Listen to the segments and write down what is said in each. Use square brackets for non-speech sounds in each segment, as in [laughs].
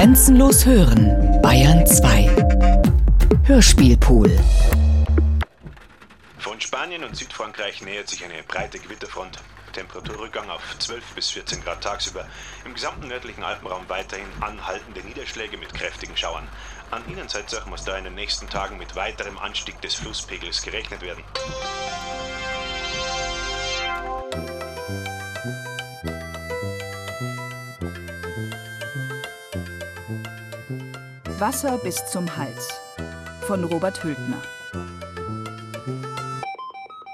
Grenzenlos hören, Bayern 2. Hörspielpool. Von Spanien und Südfrankreich nähert sich eine breite Gewitterfront. Temperaturrückgang auf 12 bis 14 Grad tagsüber. Im gesamten nördlichen Alpenraum weiterhin anhaltende Niederschläge mit kräftigen Schauern. An Innenseite muss da in den nächsten Tagen mit weiterem Anstieg des Flusspegels gerechnet werden. Wasser bis zum Hals von Robert Hültner.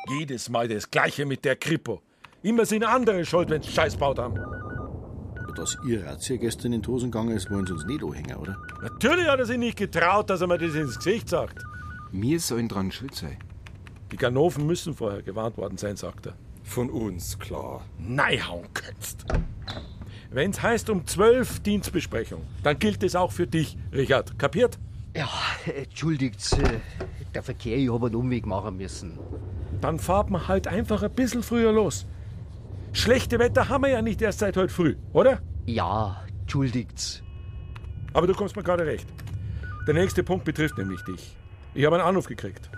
Jedes Mal das Gleiche mit der Kripo. Immer sind andere schuld, wenn sie Scheiß baut haben. Dass ihr Razzia gestern in die Hosen gegangen ist, wollen sie uns nicht anhängen, oder? Natürlich hat er sich nicht getraut, dass er mir das ins Gesicht sagt. Wir sollen dran schuld sein. Die Ganoven müssen vorher gewarnt worden sein, sagt er. Von uns, klar. Neihauen könntest. Wenn's heißt um zwölf Dienstbesprechung, dann gilt es auch für dich, Richard. Kapiert? Ja, entschuldigt, äh, der Verkehr, ich habe einen Umweg machen müssen. Dann fahrt man halt einfach ein bisschen früher los. Schlechte Wetter haben wir ja nicht erst seit heute früh, oder? Ja, entschuldigt. Aber du kommst mir gerade recht. Der nächste Punkt betrifft nämlich dich. Ich habe einen Anruf gekriegt.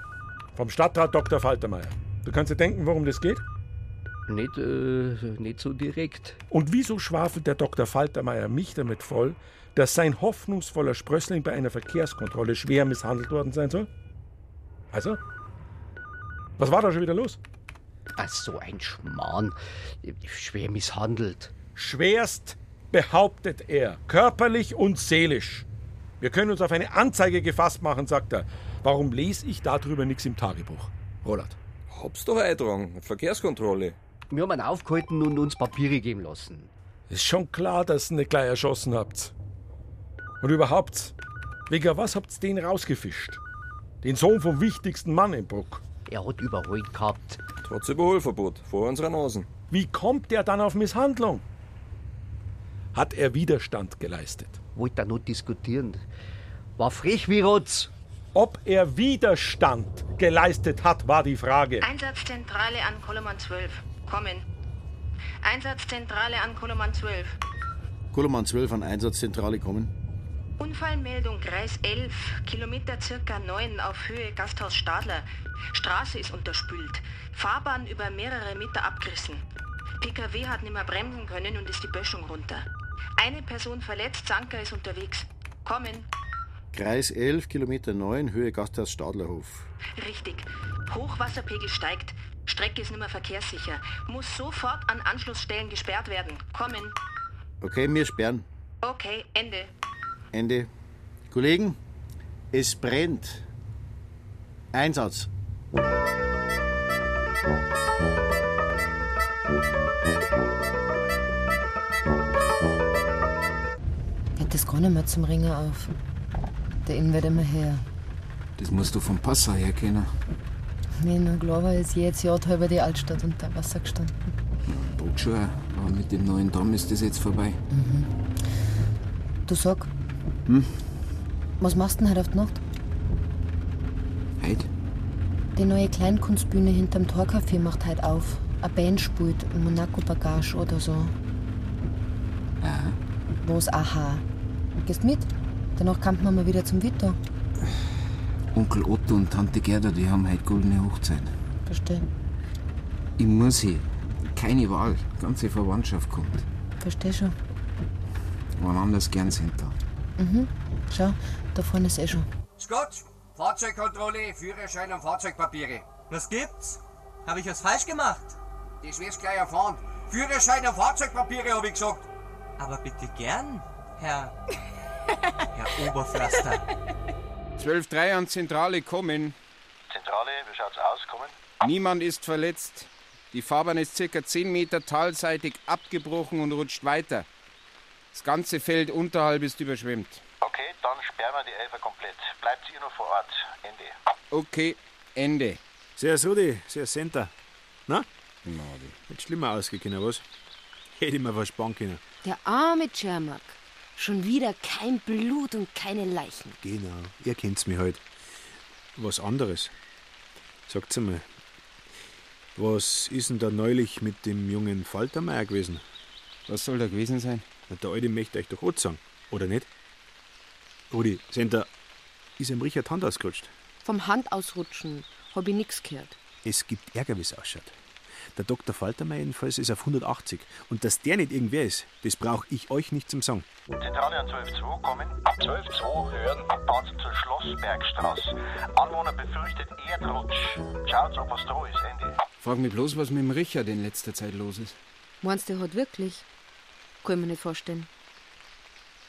Vom Stadtrat Dr. Faltermeier. Du kannst dir denken, worum das geht? Nicht, äh, nicht so direkt. Und wieso schwafelt der Dr. Faltermeier mich damit voll, dass sein hoffnungsvoller Sprössling bei einer Verkehrskontrolle schwer misshandelt worden sein soll? Also? Was war da schon wieder los? Ach, so ein Schmarrn. Schwer misshandelt. Schwerst behauptet er, körperlich und seelisch. Wir können uns auf eine Anzeige gefasst machen, sagt er. Warum lese ich darüber nichts im Tagebuch? Roland. Hab's doch eintragen. Verkehrskontrolle. Wir haben ihn aufgehalten und uns Papiere geben lassen. Ist schon klar, dass ihr ihn nicht gleich erschossen habt. Und überhaupt, wegen was habt ihr den rausgefischt? Den Sohn vom wichtigsten Mann im Bruck. Er hat überholt gehabt. Trotz Überholverbot. Vor unserer Nasen. Wie kommt er dann auf Misshandlung? Hat er Widerstand geleistet? Wollte er noch diskutieren. War frech wie Rotz. Ob er Widerstand geleistet hat, war die Frage. Einsatzzentrale an Koloman 12. Kommen. Einsatzzentrale an Koloman 12. Koloman 12 an Einsatzzentrale kommen. Unfallmeldung Kreis 11, Kilometer circa 9 auf Höhe Gasthaus Stadler. Straße ist unterspült. Fahrbahn über mehrere Meter abgerissen. PKW hat nicht mehr bremsen können und ist die Böschung runter. Eine Person verletzt, Sanker ist unterwegs. Kommen. Kreis 11, Kilometer 9, Höhe Gasthaus Stadlerhof. Richtig. Hochwasserpegel steigt. Strecke ist nicht mehr verkehrssicher. Muss sofort an Anschlussstellen gesperrt werden. Kommen. Okay, wir sperren. Okay, Ende. Ende. Kollegen, es brennt. Einsatz. Geht das gar nicht mehr zum Ringen auf. Der Inn wird immer her. Das musst du vom Passau her kennen. Nur klar war ist jedes Jahr halber die Altstadt unter Wasser gestanden. Boot schon, aber mit dem neuen Damm ist das jetzt vorbei. Mhm. Du sag, Hm? was machst du denn heute auf die Nacht? Heute? Die neue Kleinkunstbühne hinterm Torcafé macht heute auf. Eine Band spielt, Monaco Bagage oder so. Ja. Was aha. Gehst mit? Danach kommt man mal wieder zum Witter. Onkel Otto und Tante Gerda, die haben heute goldene Hochzeit. Versteh. Ich muss hin. Keine Wahl. Die ganze Verwandtschaft kommt. Versteh schon. Wann anders gern sind da. Mhm. Schau, da vorne ist eh schon. Scott, Fahrzeugkontrolle, Führerschein und Fahrzeugpapiere. Was gibt's? Habe ich was falsch gemacht? Das wirst gleich erfahren. Führerschein und Fahrzeugpapiere, habe ich gesagt. Aber bitte gern, Herr. [laughs] Herr Oberförster. 12.3 an Zentrale kommen. Zentrale, wie schaut's aus? Kommen? Niemand ist verletzt. Die Fahrbahn ist circa 10 Meter talseitig abgebrochen und rutscht weiter. Das ganze Feld unterhalb ist überschwemmt. Okay, dann sperren wir die Elfer komplett. Bleibt ihr noch vor Ort. Ende. Okay, Ende. Sehr Rudi, sehr Center. Na? Gnade. Hätte schlimmer ausgegangen, was? Hätte ich mir verspannen können. Der arme Cermak. Schon wieder kein Blut und keine Leichen. Genau, ihr kennt's mich halt. Was anderes. Sagt's einmal. Was ist denn da neulich mit dem jungen Faltermeier gewesen? Was soll da gewesen sein? Na, der Alte möchte euch doch auch sagen, oder nicht? Rudi, Senta, ist ihm Richard Hand ausgerutscht? Vom Handausrutschen hab ich nix gehört. Es gibt Ärger, wie es ausschaut. Der Dr. Faltermeier jedenfalls ist auf 180. Und dass der nicht irgendwer ist, das brauche ich euch nicht zum Sagen. Zentrale an 12.2 kommen. 12.2 hören Abfahrt zur Schlossbergstraße. Anwohner befürchtet Erdrutsch. Schaut, ob was da ist, Ende. Frag mich bloß, was mit dem Richard in letzter Zeit los ist. Meinst du, der hat wirklich? Kann ich mir nicht vorstellen.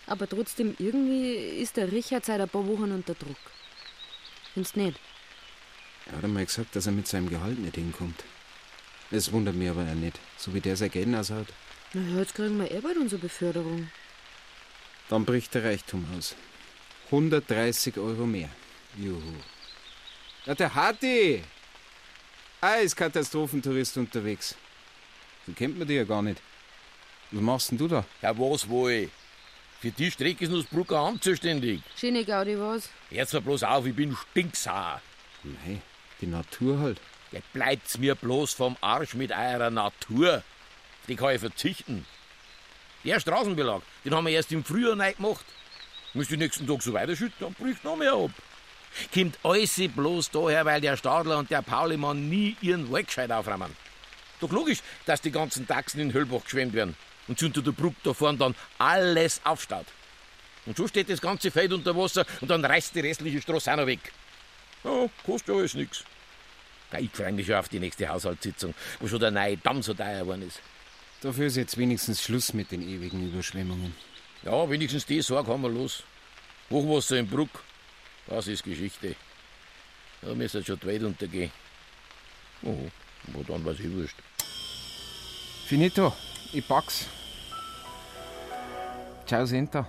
Aber trotzdem, irgendwie ist der Richard seit ein paar Wochen unter Druck. Findest nicht? Er hat einmal gesagt, dass er mit seinem Gehalt nicht hinkommt. Es wundert mich aber auch nicht, so wie der sein Geld ausschaut. Na ja, jetzt kriegen wir eh bald unsere Beförderung. Dann bricht der Reichtum aus. 130 Euro mehr. Juhu. Ja, der Hatti! Ah, ist Katastrophentourist unterwegs. So kennt man die ja gar nicht. Was machst denn du da? Ja, was wohl? Für die Strecke ist nur das Brucker Amt zuständig. Schöne Gaudi, was? Jetzt mal bloß auf, ich bin stinksauer. Nein, die Natur halt. Ja, bleibt's mir bloß vom Arsch mit eurer Natur. Die kann ich verzichten. Der Straßenbelag, den haben wir erst im Frühjahr neu gemacht. Müsst die nächsten Tag so weiterschütten, dann bricht noch mehr ab. Kommt alles bloß daher, weil der Stadler und der Paulimann nie ihren Wald gescheit aufräumen. Doch logisch, dass die ganzen Taxen in Höllbach geschwemmt werden und sich unter der Brücke da vorne dann alles aufstaut. Und so steht das ganze Feld unter Wasser und dann reißt die restliche Straße auch noch weg. Ja, kostet ja alles nix. Ich freue mich schon auf die nächste Haushaltssitzung, wo schon der neue Damm so teuer geworden ist. Dafür ist jetzt wenigstens Schluss mit den ewigen Überschwemmungen. Ja, wenigstens die Sorge haben wir los. Hochwasser im Bruck, das ist Geschichte. Da müsste schon die Welt untergehen. Oh, aber dann war's eh wurscht. Finito, ich pack's. Ciao, Senta.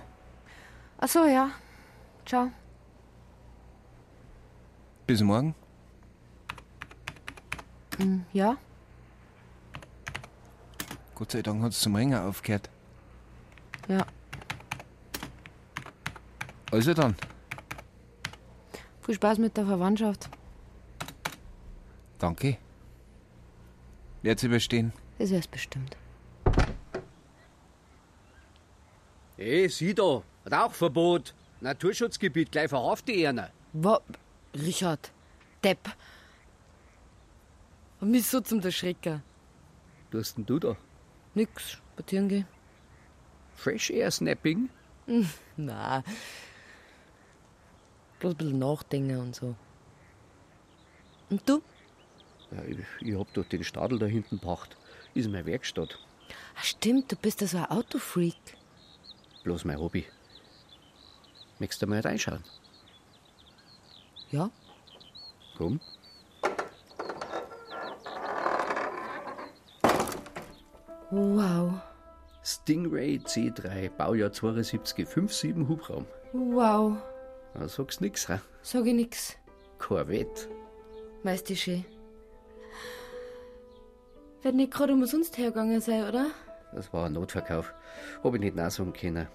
Ach so, ja. Ciao. Bis morgen. Hm, ja? Gott sei Dank hat's zum Ringen aufgehört. Ja. Also dann. Viel Spaß mit der Verwandtschaft. Danke. Wird's überstehen. Das wär's bestimmt. Hey, sieh da, Rauchverbot. Naturschutzgebiet, gleich verhafte ich einer. Wa Richard, Depp. Und mich so zum Erschrecken. Was hast denn du da? Nix, spazieren gehen. Fresh Air Snapping? Hm, Na. Bloß ein bisschen nachdenken und so. Und du? Ja, ich, ich hab doch den Stadel da hinten gebracht. Ist meine Werkstatt. Ah, stimmt, du bist ja so ein Autofreak. Bloß mein Hobby. Möchtest du mal reinschauen? Ja? Komm. Wow. Stingray C3, Baujahr 72, 5,7 Hubraum. Wow. Da sagst nix, ha? Sag ich nix. Corvette. Weißt du schön. Wird nicht gerade umsonst hergegangen sein, oder? Das war ein Notverkauf. Hab ich nicht nachsagen können.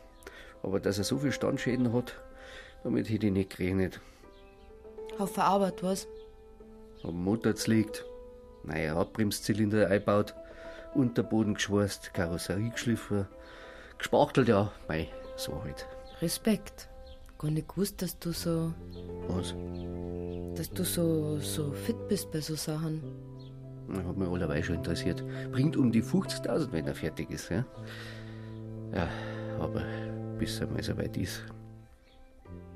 Aber dass er so viel Standschäden hat, damit hätte ich nicht gerechnet. Haufen Arbeit, was? Am Motor liegt, neue Radbremszylinder eingebaut, Unterboden geschweißt, Karosserie geschliffen, gespachtelt, ja, mei, so halt. Respekt. Gar nicht gewusst, dass du so. Was? dass du so, so fit bist bei so Sachen. Das hat mich allerweil schon interessiert. Bringt um die 50.000, wenn er fertig ist, ja? Ja, aber bis er mal so weit ist.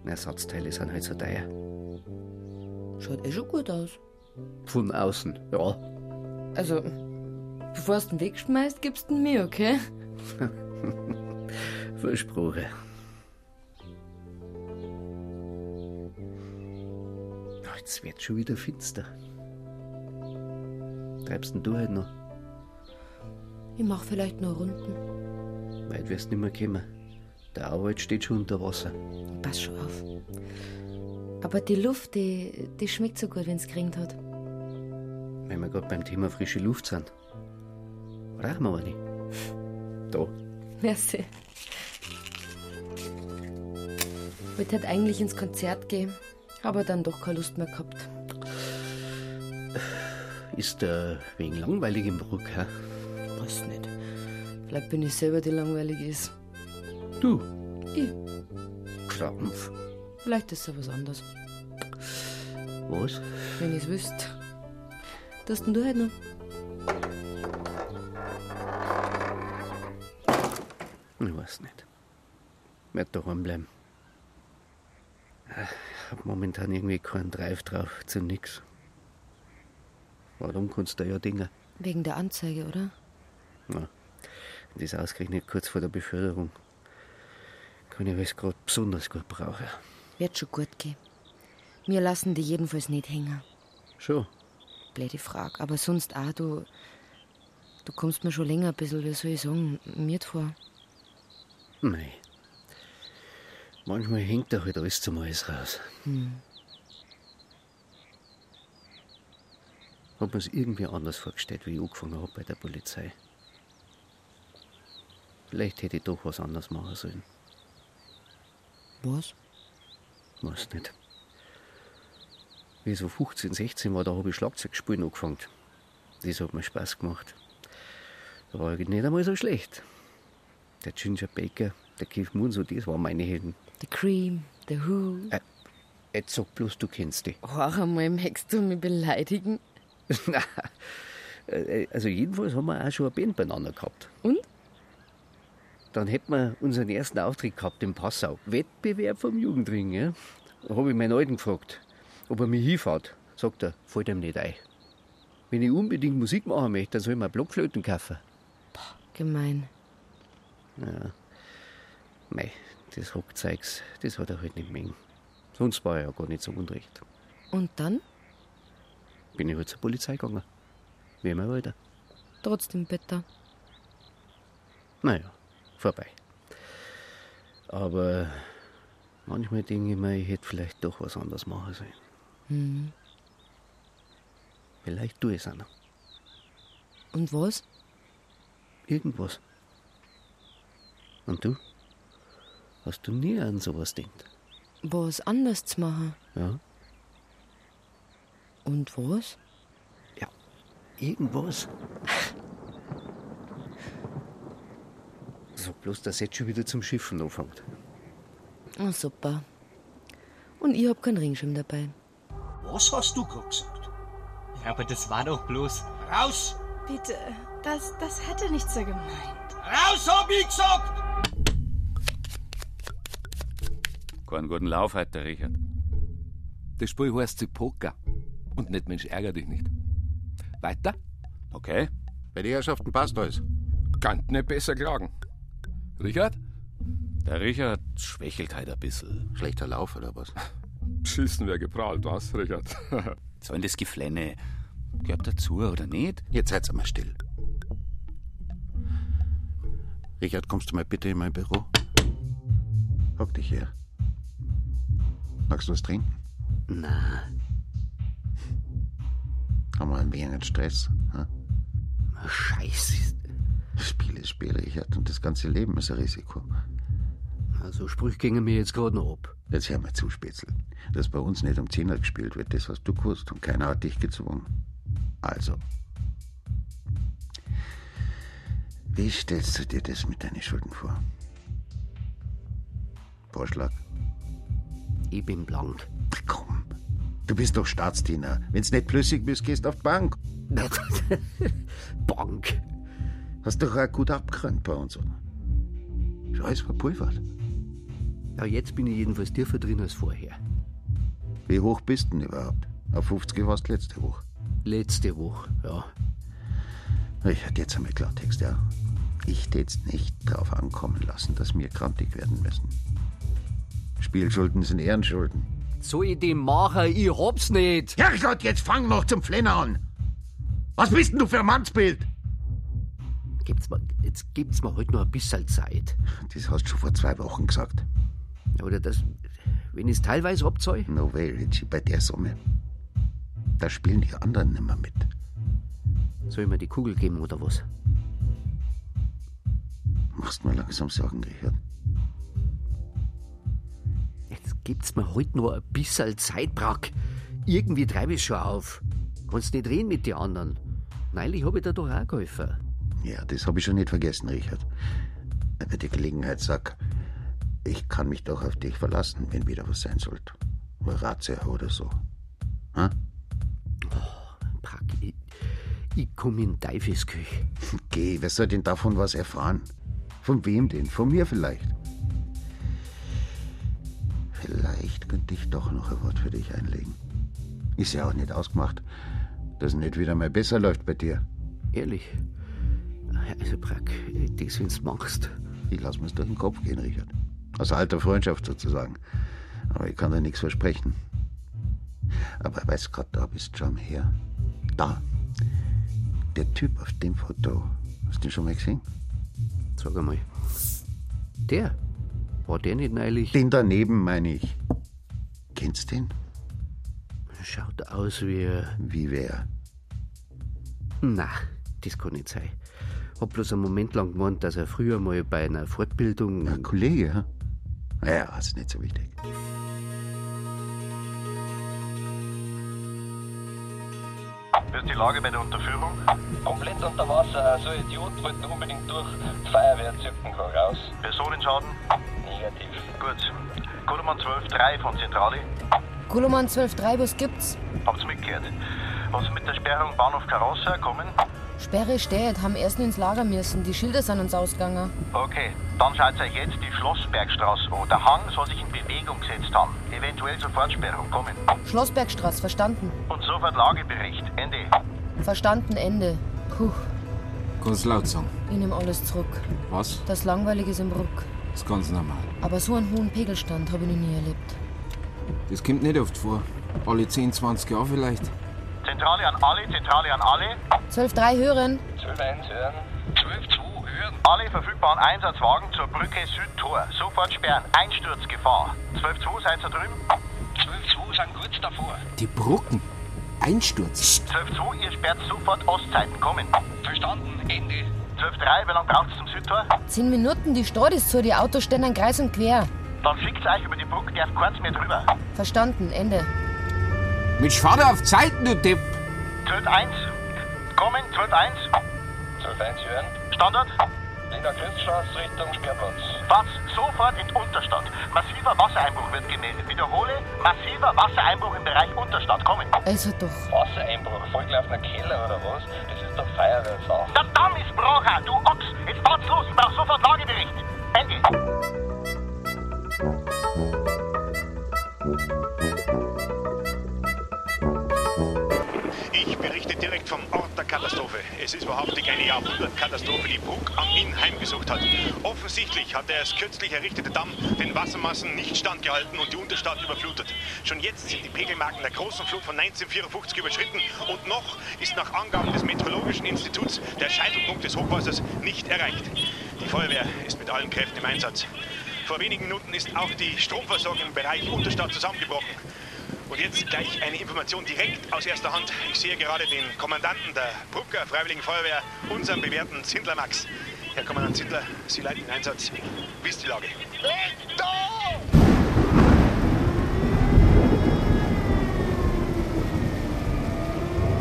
Ersatzteile sind halt so teuer. Schaut eh schon gut aus. Von außen, ja. Also, bevor du den wegschmeißt, gibst du ihn mir, okay? [laughs] Versprochen. Jetzt wird schon wieder finster. Treibst denn du halt noch? Ich mach vielleicht noch Runden. Weit wirst du nicht mehr kommen. Der Arbeit steht schon unter Wasser. Pass schon auf. Aber die Luft, die, die schmeckt so gut, wenn's geregnet hat. Wenn wir gerade beim Thema frische Luft sind. Rauchen wir eine? Da. Merci. Ich wollte halt eigentlich ins Konzert gehen, aber dann doch keine Lust mehr gehabt. Ist äh, wegen langweilig im Bruck, hä? Weiß nicht. Vielleicht bin ich selber die langweilig ist. Du? Ich. Krampf. Vielleicht ist es was anderes. Was? Wenn ich's wüsste. Das denn du halt noch? Ich weiß nicht. Ich werd daheim bleiben. Ich hab momentan irgendwie keinen Drive drauf zu nix. Warum kannst du ja Dinge? Wegen der Anzeige, oder? Na, das ausgerechnet kurz vor der Beförderung. Kann ich es gerade besonders gut brauchen. Wird schon gut gehen. Wir lassen die jedenfalls nicht hängen. Schon? Blöde Frage. Aber sonst auch, du. Du kommst mir schon länger ein bisschen, wie soll ich sagen, mir vor. Nein. Manchmal hängt da halt alles zum Alles raus. Hm. Hab mir's irgendwie anders vorgestellt, wie ich angefangen hab bei der Polizei. Vielleicht hätte ich doch was anderes machen sollen. Was? Weiß nicht. Wie so 15, 16 war, da habe ich Schlagzeug spielen angefangen. Das hat mir Spaß gemacht. Da war ich nicht einmal so schlecht. Der Ginger Baker, der Keith Moon, so das waren meine Helden. The Cream, The Who. Äh, jetzt sag bloß, du kennst die. Hör einmal, möchtest du mich beleidigen? [laughs] Nein. Äh, Also jedenfalls haben wir auch schon eine Band beieinander gehabt. Und? Dann hätten wir unseren ersten Auftritt gehabt in Passau. Wettbewerb vom Jugendring. Ja? Da habe ich meinen Alten gefragt, ob er mich hinfährt. Sagt er, fällt ihm nicht ein. Wenn ich unbedingt Musik machen möchte, dann soll ich mir Blockflöten kaufen. Gemein. Ja. Mei, das Rockzeugs, das hat er halt nicht mengen. Sonst war er ja gar nicht so unrecht. Und dann? Bin ich halt zur Polizei gegangen. Wie immer weiter. Trotzdem bitter. Naja, vorbei. Aber manchmal denke ich mir, ich hätte vielleicht doch was anderes machen sollen. Hm. Vielleicht tue ich es auch noch. Und was? Irgendwas. Und du? Hast du nie an sowas gedacht? Was anders zu machen. Ja? Und was? Irgendwas? Sag bloß, dass jetzt schon wieder zum Schiffen anfängt. Oh, super. Und ich hab keinen Ringschirm dabei. Was hast du gerade gesagt? Ja, aber das war doch bloß. Raus! Bitte, das, das hätte nicht so gemeint. Raus, hab ich gesagt! Keinen guten Lauf heute, der Richard. Das Spiel heißt sie Poker. Und nicht Mensch, ärger dich nicht. Weiter? Okay. Bei den Herrschaften passt alles. Kann nicht besser klagen. Richard? Der Richard schwächelt halt ein bisschen. Schlechter Lauf oder was? [laughs] Beschissen wer geprahlt, was, Richard? [laughs] Sollen das Geflenne gehört dazu oder nicht? Jetzt seid's einmal still. Richard, kommst du mal bitte in mein Büro? Hock dich her. Magst du was trinken? Na, Haben wir ein wenig Stress? Hm? Scheiße. Spiel ist Richard, und das ganze Leben ist ein Risiko. Also Sprüche gingen mir jetzt gerade noch ab. Jetzt hör mal zu, Spitzel. Dass bei uns nicht um Zehner gespielt wird, das hast du gewusst und keiner hat dich gezwungen. Also. Wie stellst du dir das mit deinen Schulden vor? Vorschlag? Ich bin blank. Komm, du bist doch Staatsdiener. Wenn's nicht flüssig bist, gehst auf die Bank. [laughs] Bank? Hast doch auch gut abgerannt bei uns, oder? Ist alles verpulvert. Ja, jetzt bin ich jedenfalls tiefer drin als vorher. Wie hoch bist du denn überhaupt? Auf 50 warst du letzte Woche. Letzte Woche, ja. Ich hatte jetzt einmal Klartext, ja. Ich tät's nicht drauf ankommen lassen, dass wir krantig werden müssen. Spielschulden sind Ehrenschulden. Soll ich den machen? Ich hab's nicht. Herrgott, jetzt fang noch zum Flenner an. Was bist denn du für ein Mannsbild? Gibt's mir, jetzt gibt's mir heute noch ein bisschen Zeit. Das hast du schon vor zwei Wochen gesagt. Oder das, wenn ich's teilweise abzahl? No way, Richie, bei der Summe. Da spielen die anderen nimmer mit. Soll ich mir die Kugel geben oder was? Machst mir langsam Sorgen, Richard. Gibt's mir heute noch ein bisschen Zeit, Brack. Irgendwie treibe ich schon auf. Kannst nicht reden mit den anderen. Neulich hab ich dir doch auch geholfen. Ja, das habe ich schon nicht vergessen, Richard. Bei der Gelegenheit sag, Ich kann mich doch auf dich verlassen, wenn wieder was sein sollte. Razzia oder so. Ha? Pack, ich, ich komme in Teufelsküche. Geh, wer soll denn davon was erfahren? Von wem denn? Von mir vielleicht? Vielleicht könnte ich doch noch ein Wort für dich einlegen. Ist ja auch nicht ausgemacht, dass es nicht wieder mal besser läuft bei dir. Ehrlich? Also, Brack, das, wenn's machst. Ich lass mir's durch den Kopf gehen, Richard. Aus alter Freundschaft sozusagen. Aber ich kann dir nichts versprechen. Aber weißt grad, da bist schon her. Da. Der Typ auf dem Foto. Hast du den schon mal gesehen? Sag einmal. Der? War der nicht neulich? Den daneben, meine ich. Kennst du den? Schaut aus wie. Wie wer? Na, das kann nicht sein. Hab bloß einen Moment lang gemeint, dass er früher mal bei einer Fortbildung. Ein Kollege, ja? Naja, ist nicht so wichtig. Wie ist die Lage bei der Unterführung? Komplett unter Wasser. So ein Idiot wollte unbedingt durch. Die Feuerwehr gerade raus. Personenschaden? Negativ. Gut. Koloman 12.3 von Zentrale. Koloman 12.3, was gibt's? Habt's mitgehört. Was ist mit der Sperrung Bahnhof Karossa kommen? Sperre steht, haben erst ins Lager müssen. Die Schilder sind uns ausgegangen. Okay, dann schaut euch jetzt die Schlossbergstraße an. Der Hang soll sich in Bewegung gesetzt haben. Eventuell Sofortsperrung kommen. Schlossbergstraße, verstanden. Und sofort Lagebericht. Ende. Verstanden, Ende. Puh, Ganz laut sagen. ich nehme alles zurück. Was? Das Langweilige ist im Ruck. Ist ganz normal. Aber so einen hohen Pegelstand habe ich noch nie erlebt. Das kommt nicht oft vor. Alle 10, 20 Jahre vielleicht. Zentrale an alle, Zentrale an alle. 12.3 hören. 12.1 hören. 12.2 hören. Alle verfügbaren Einsatzwagen zur Brücke Südtor. Sofort sperren. Einsturzgefahr. 12.2 seid ihr drüben? 12.2 sind kurz davor. Die Brücken. Einsturz. 12.2, ihr sperrt sofort Ostseiten. Kommen. Verstanden. Ende. 12.3, wie lange braucht es zum Südtor? Zehn Minuten, die Stadt ist zu, die Autos stehen an Kreis und quer. Dann schickt euch über die Brücke, der ist kurz mehr drüber. Verstanden, Ende. Mit Schwader auf Zeiten, du Depp. 12.1. Kommen, 12.1. 12.1 hören. Standard. Linda Christstraße Richtung Sperrplatz. Was? Sofort in Unterstadt. Massiver Wassereinbruch wird gemeldet. Wiederhole, massiver Wassereinbruch im Bereich Unterstadt. Kommen. Also doch. Wassereinbruch? Vollgelaufener Keller oder was? Das ist doch Feuerwehrsache. Der Damm ist Brocher, du Ochs. Jetzt fahrt's los. Ich brauch sofort Lagebericht. Ende. Ich berichte direkt vom Ort der Katastrophe. Es ist wahrhaftig eine Jahrhundertkatastrophe, die Bruck am Inn heimgesucht hat. Offensichtlich hat der erst kürzlich errichtete Damm den Wassermassen nicht standgehalten und die Unterstadt überflutet. Schon jetzt sind die Pegelmarken der großen Flut von 1954 überschritten und noch ist nach Angaben des Meteorologischen Instituts der Scheitelpunkt des Hochwassers nicht erreicht. Die Feuerwehr ist mit allen Kräften im Einsatz. Vor wenigen Minuten ist auch die Stromversorgung im Bereich Unterstadt zusammengebrochen. Und jetzt gleich eine Information direkt aus erster Hand. Ich sehe gerade den Kommandanten der Brucker Freiwilligen Feuerwehr, unseren bewährten Zindler Max. Herr Kommandant Zindler, Sie leiten den Einsatz. Wie ist die Lage?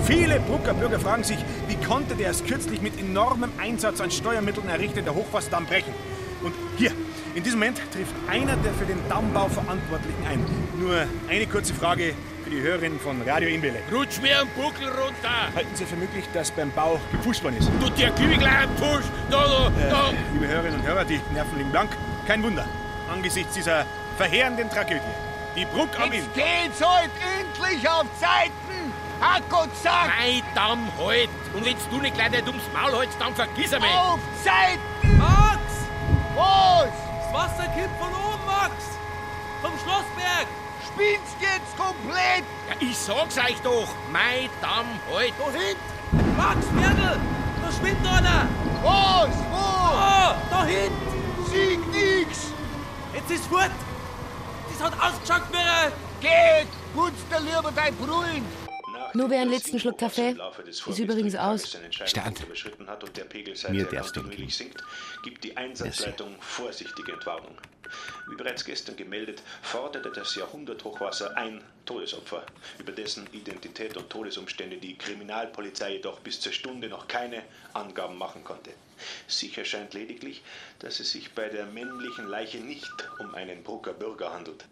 Viele Brucker Bürger fragen sich, wie konnte der erst kürzlich mit enormem Einsatz an Steuermitteln errichtete Hochwasserdamm brechen? Und hier, in diesem Moment trifft einer der für den Dammbau Verantwortlichen ein. Nur eine kurze Frage für die Hörerinnen von Radio Inwelle. Rutsch mir einen Buckel runter! Halten Sie für möglich, dass beim Bau gepusht worden ist? Du, ich gleich einen Push! Da, da, da! Äh, liebe Hörerinnen und Hörer, die Nerven liegen blank. Kein Wunder, angesichts dieser verheerenden Tragödie. Die Bruck am Inn. Jetzt geht's halt endlich auf Zeiten! Herrgott sagt! Mein Damm halt! Und wenn du nicht gleich nicht ums Maul hältst, dann vergiss einmal! Auf Zeiten! Max! Was? Das Wasser kommt von oben, Max! Vom Schlossberg! Spinnst jetzt komplett! Ja, ich sag's euch doch! Mein Damm halt! Da hinten! Max, Mädel! Da schwimmt einer! Was? Wo? Oh, da hinten! Sieg nix! Jetzt ist fort! Das hat ausgeschaut ein... Geht! Putz dir lieber dein Brüllen! Nur wer einen letzten Schluck Kaffee. Ist übrigens aus. Stand. Überschritten hat und der Pegel Mir darfst du sinkt, gibt die Einsatzleitung vorsichtige Entwarnung. Wie bereits gestern gemeldet, forderte das Jahrhunderthochwasser ein Todesopfer, über dessen Identität und Todesumstände die Kriminalpolizei jedoch bis zur Stunde noch keine Angaben machen konnte. Sicher scheint lediglich, dass es sich bei der männlichen Leiche nicht um einen Brucker Bürger handelt.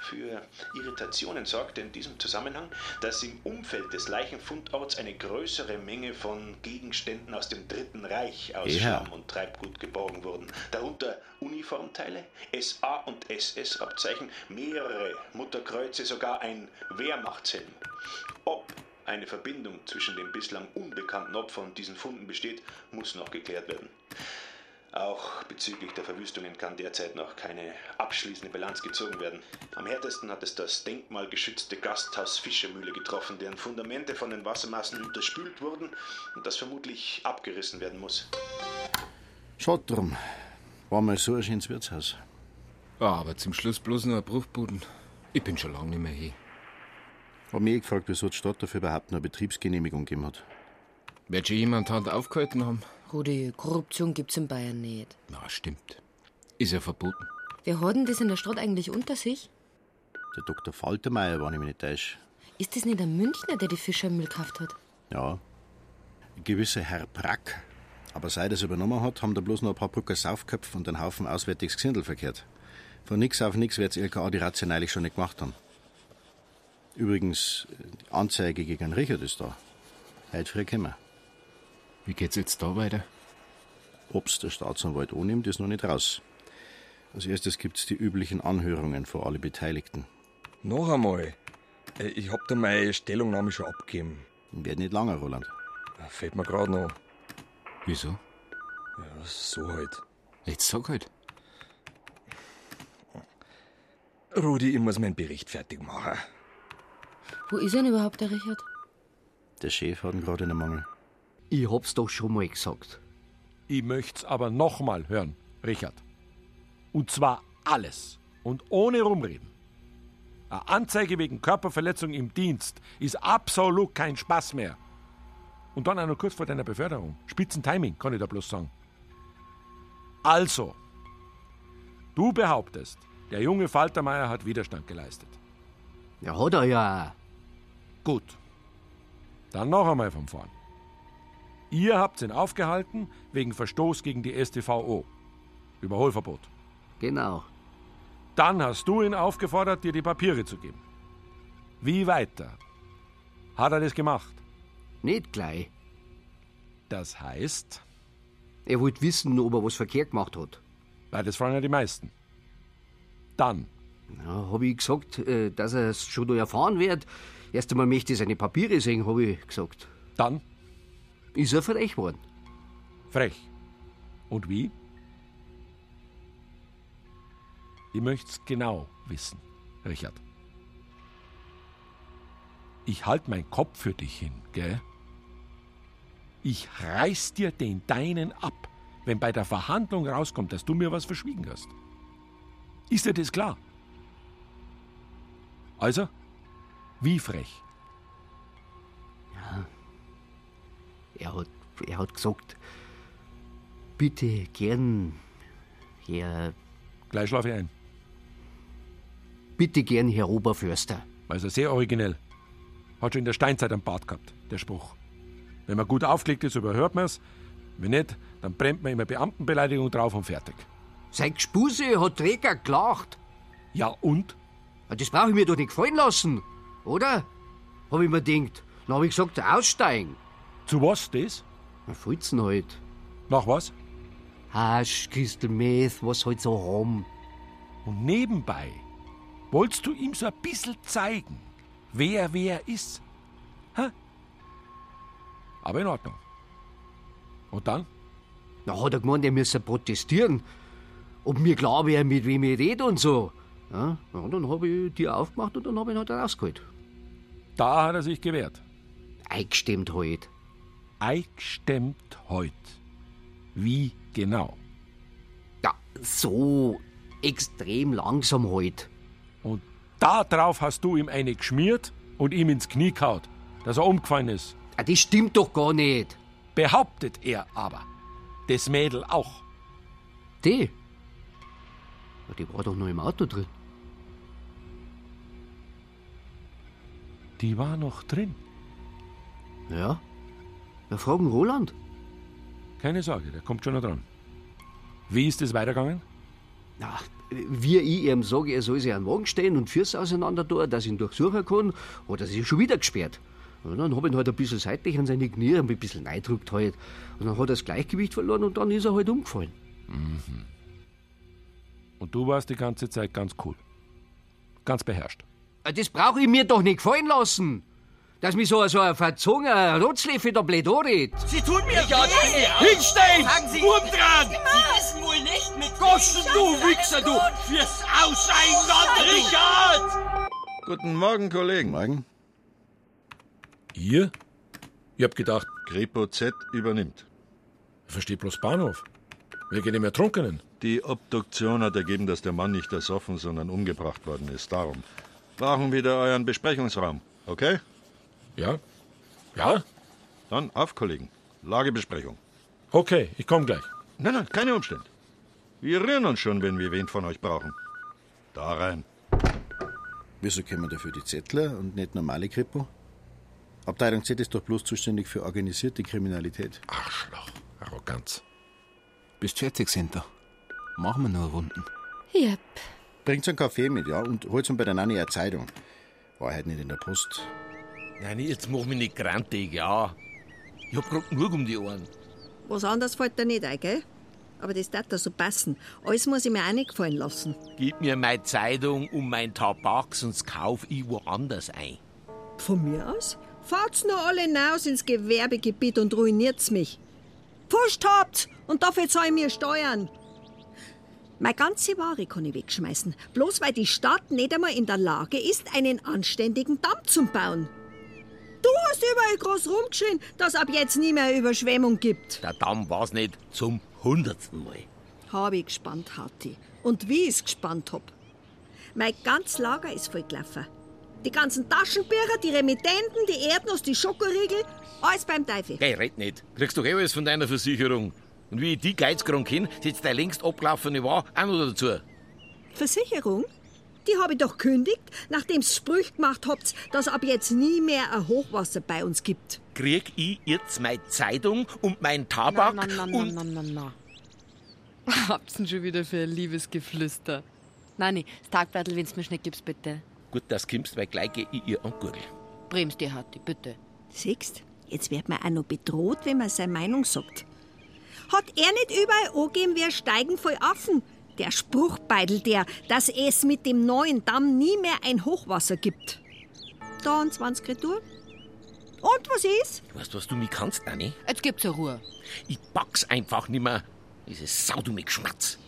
Für Irritationen sorgte in diesem Zusammenhang, dass im Umfeld des Leichenfundorts eine größere Menge von Gegenständen aus dem Dritten Reich aus Ja. Schlamm und Treibgut geborgen wurden. Darunter Uniformteile, SA- und SS-Abzeichen, mehrere Mutterkreuze, sogar ein Wehrmachtshelm. Ob eine Verbindung zwischen den bislang unbekannten Opfern und diesen Funden besteht, muss noch geklärt werden. Auch bezüglich der Verwüstungen kann derzeit noch keine abschließende Bilanz gezogen werden. Am härtesten hat es das denkmalgeschützte Gasthaus Fischermühle getroffen, deren Fundamente von den Wassermassen unterspült wurden und das vermutlich abgerissen werden muss. Schade drum. War mal so ein schönes Wirtshaus. Ja, aber zum Schluss bloß nur ein Bruchbuden. Ich bin schon lange nicht mehr hier. Hab mich eh gefragt, wieso die Stadt dafür überhaupt noch eine Betriebsgenehmigung gegeben hat. Wird schon jemand Hand aufgehalten haben? Rudi, Korruption gibt's in Bayern nicht. Na, stimmt. Ist ja verboten. Wer hat denn das in der Stadt eigentlich unter sich? Der Dr. Faltermeier, wenn ich mich nicht täusche. Ist das nicht ein Münchner, der die Fischermüll gekauft hat? Ja. Ein gewisser Herr Brack. Aber seit er es übernommen hat, haben da bloß noch ein paar Brücker Saufköpfe und einen Haufen auswärtiges Gesindel verkehrt. Von nix auf nix wird's LKA die Razzien eigentlich schon nicht gemacht haben. Übrigens, die Anzeige gegen Richard ist da. Heute früh gekommen. Wie geht's jetzt da weiter? Ob's der Staatsanwalt annimmt, ist noch nicht raus. Als erstes gibt's die üblichen Anhörungen für alle Beteiligten. Noch einmal. Äh, Ich hab da meine Stellungnahme schon abgegeben. Wird nicht lange, Roland. Fällt mir gerade noch. Wieso? Ja, so halt. Jetzt sag halt. Rudi, ich muss meinen Bericht fertig machen. Wo ist denn überhaupt der Richard? Der Chef hat ihn gerade in der Mangel. Ich hab's doch schon mal gesagt. Ich möcht's aber nochmal hören, Richard. Und zwar alles und ohne rumreden. Eine Anzeige wegen Körperverletzung im Dienst ist absolut kein Spaß mehr. Und dann auch noch kurz vor deiner Beförderung. Spitzentiming, kann ich da bloß sagen. Also, du behauptest, der junge Faltermeier hat Widerstand geleistet. Ja, hat er ja. Gut. Dann noch einmal von vorn. Ihr habt ihn aufgehalten wegen Verstoß gegen die StVO. Überholverbot. Genau. Dann hast du ihn aufgefordert, dir die Papiere zu geben. Wie weiter? Hat er das gemacht? Nicht gleich. Das heißt? Er wollte wissen, ob er was verkehrt gemacht hat. Weil das fragen ja die meisten. Dann? Ja, hab ich gesagt, äh, dass er es schon erfahren wird. Erst einmal möchte ich seine Papiere sehen, hab ich gesagt. Dann? Ist er frech worden. Frech. Und wie? Ich möcht's genau wissen, Richard. Ich halt meinen Kopf für dich hin, gell? Ich reiß dir den deinen ab, wenn bei der Verhandlung rauskommt, dass du mir was verschwiegen hast. Ist dir das klar? Also, wie frech? Er hat, er hat gesagt, bitte gern, Herr. Gleich schlafe ich ein. Bitte gern, Herr Oberförster. Also sehr originell. Hat schon in der Steinzeit einen Bart gehabt, der Spruch. Wenn man gut aufgelegt ist, überhört man es. Wenn nicht, dann brennt man immer Beamtenbeleidigung drauf und fertig. Sein Gespuse hat Träger gelacht. Ja, und? Das brauche ich mir doch nicht gefallen lassen, oder? Hab ich mir gedacht. Dann hab ich gesagt, aussteigen. Zu was das? Na, Fulzen halt. Nach was? Hasch, Crystal Meth, was halt so haben. Und nebenbei wolltest du ihm so ein bisschen zeigen, wer wer ist. Hä? Aber in Ordnung. Und dann? Na, hat er gemeint, er müsse protestieren. Ob mir klar wäre, mit wem ich rede und so. Ja, ja dann hab ich die aufgemacht und dann hab ich ihn halt rausgeholt. Da hat er sich gewehrt. Eingestimmt halt. Eingestemmt heut. Wie genau? Ja, so extrem langsam halt. Und da drauf hast du ihm eine geschmiert und ihm ins Knie kaut, dass er umgefallen ist. Ah, das stimmt doch gar nicht. Behauptet er aber. Das Mädel auch. Die? Ja, die war doch noch im Auto drin. Die war noch drin. Ja. Wir fragen Roland. Keine Sorge, der kommt schon noch dran. Wie ist es weitergegangen? Na, wie ich ihm sage, er soll sich an den Wagen stellen und Füße auseinander tun, dass ich ihn durchsuchen kann, hat er sich schon wieder gesperrt. Und dann habe ich ihn halt ein bisschen seitlich an seine Knie ein bisschen reingedrückt halt. Und dann hat er das Gleichgewicht verloren und dann ist er halt umgefallen. Mhm. Und du warst die ganze Zeit ganz cool. Ganz beherrscht. Ah, Das brauche ich mir doch nicht gefallen lassen. Dass mich so, so ein verzogener Rotzleffe da blöd anredet. Sie tun mir Ja, weh! Fangen Sie Wurm dran! Sie wissen wohl nicht mit Goschen, du Wichser, du! Fürs Auseinander, Richard! Guten Morgen, Kollegen. Morgen. Ihr? Ich hab gedacht. Kripo Z übernimmt. Ich verstehe bloß Bahnhof. Wegen dem Ertrunkenen. Die Obduktion hat ergeben, dass der Mann nicht ersoffen, sondern umgebracht worden ist. Darum. Brauchen wieder euren Besprechungsraum, okay? Ja. Ja? Dann auf, Kollegen. Lagebesprechung. Okay, ich komme gleich. Nein, nein, keine Umstände. Wir rühren uns schon, wenn wir wen von euch brauchen. Da rein. Wieso können dafür die Zettler und nicht normale Kripo? Abteilung Z ist doch bloß zuständig für organisierte Kriminalität. Arschloch. Arroganz. Bist fertig, Center? Machen wir nur Runden. Yep. Bringt einen Kaffee mit, ja, und holt bei der Nanny eine Zeitung. War halt nicht in der Post. Nein, jetzt mach mich nicht grantig, ja. Ich hab grad genug um die Ohren. Was anderes fällt dir nicht ein, gell? Aber das darf da so passen. Alles muss ich mir auch nicht gefallen lassen. Gib mir meine Zeitung und mein Tabak, sonst kauf ich woanders ein. Von mir aus? Fahrt's nur alle hinaus ins Gewerbegebiet und ruiniert's mich. Pfuscht habt's und dafür zahl ich mir Steuern. Meine ganze Ware kann ich wegschmeißen, bloß weil die Stadt nicht einmal in der Lage ist, einen anständigen Damm zu bauen. Du hast überall groß rumgeschrien, dass ab jetzt nie mehr Überschwemmung gibt. Der Damm war's nicht zum hundertsten Mal. Hab ich gespannt, Hatti. Und wie ich's gespannt hab. Mein ganz Lager ist vollgelaufen. Die ganzen Taschenbücher, die Remittenten, die Erdnuss, die Schokoriegel, alles beim Teufel. Geh, red nicht. Kriegst doch eh alles von deiner Versicherung. Und wie ich die Geizkrank kenne, sitzt deine längst abgelaufene War auch noch dazu. Versicherung? Die habe ich doch kündigt, nachdem's Sprüch gemacht habt, dass ab jetzt nie mehr ein Hochwasser bei uns gibt. Krieg ich jetzt meine Zeitung und mein Tabak Na, na, na, und... na, na, na, na. [laughs] Habt's denn schon wieder für ein Liebesgeflüster? Nein, das Tagblattel, wenn's mir schnell gibst, bitte. Gut, dass du kommst, weil gleich geh ich ihr angurgel. Bremst die Hatti, bitte. Siehst, jetzt wird man auch noch bedroht, wenn man seine Meinung sagt. Hat er nicht überall angegeben, wir steigen voll Affen? Der Spruchbeidel, der, dass es mit dem neuen Damm nie mehr ein Hochwasser gibt. Da ein 20 Retour. Und was ist? Weißt du, was du mich kannst, Anni? Jetzt gibt's eine Ruhe. Ich pack's einfach nimmer. Dieses saudumme Geschmatz.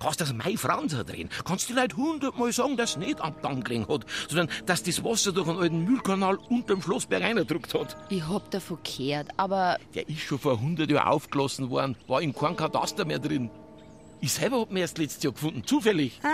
Kannst das Mai Franzer drehen. Kannst die Leute hundertmal sagen, dass es nicht am Damm gelegen hat, sondern dass das Wasser durch einen alten Mühlkanal unterm Schlossberg reingedrückt hat. Ich hab da verkehrt, aber Der ist schon vor 100 Jahren aufgelassen worden, war in kein Kataster mehr drin. Ich selber hab mir erst letztes Jahr gefunden, zufällig. Ah,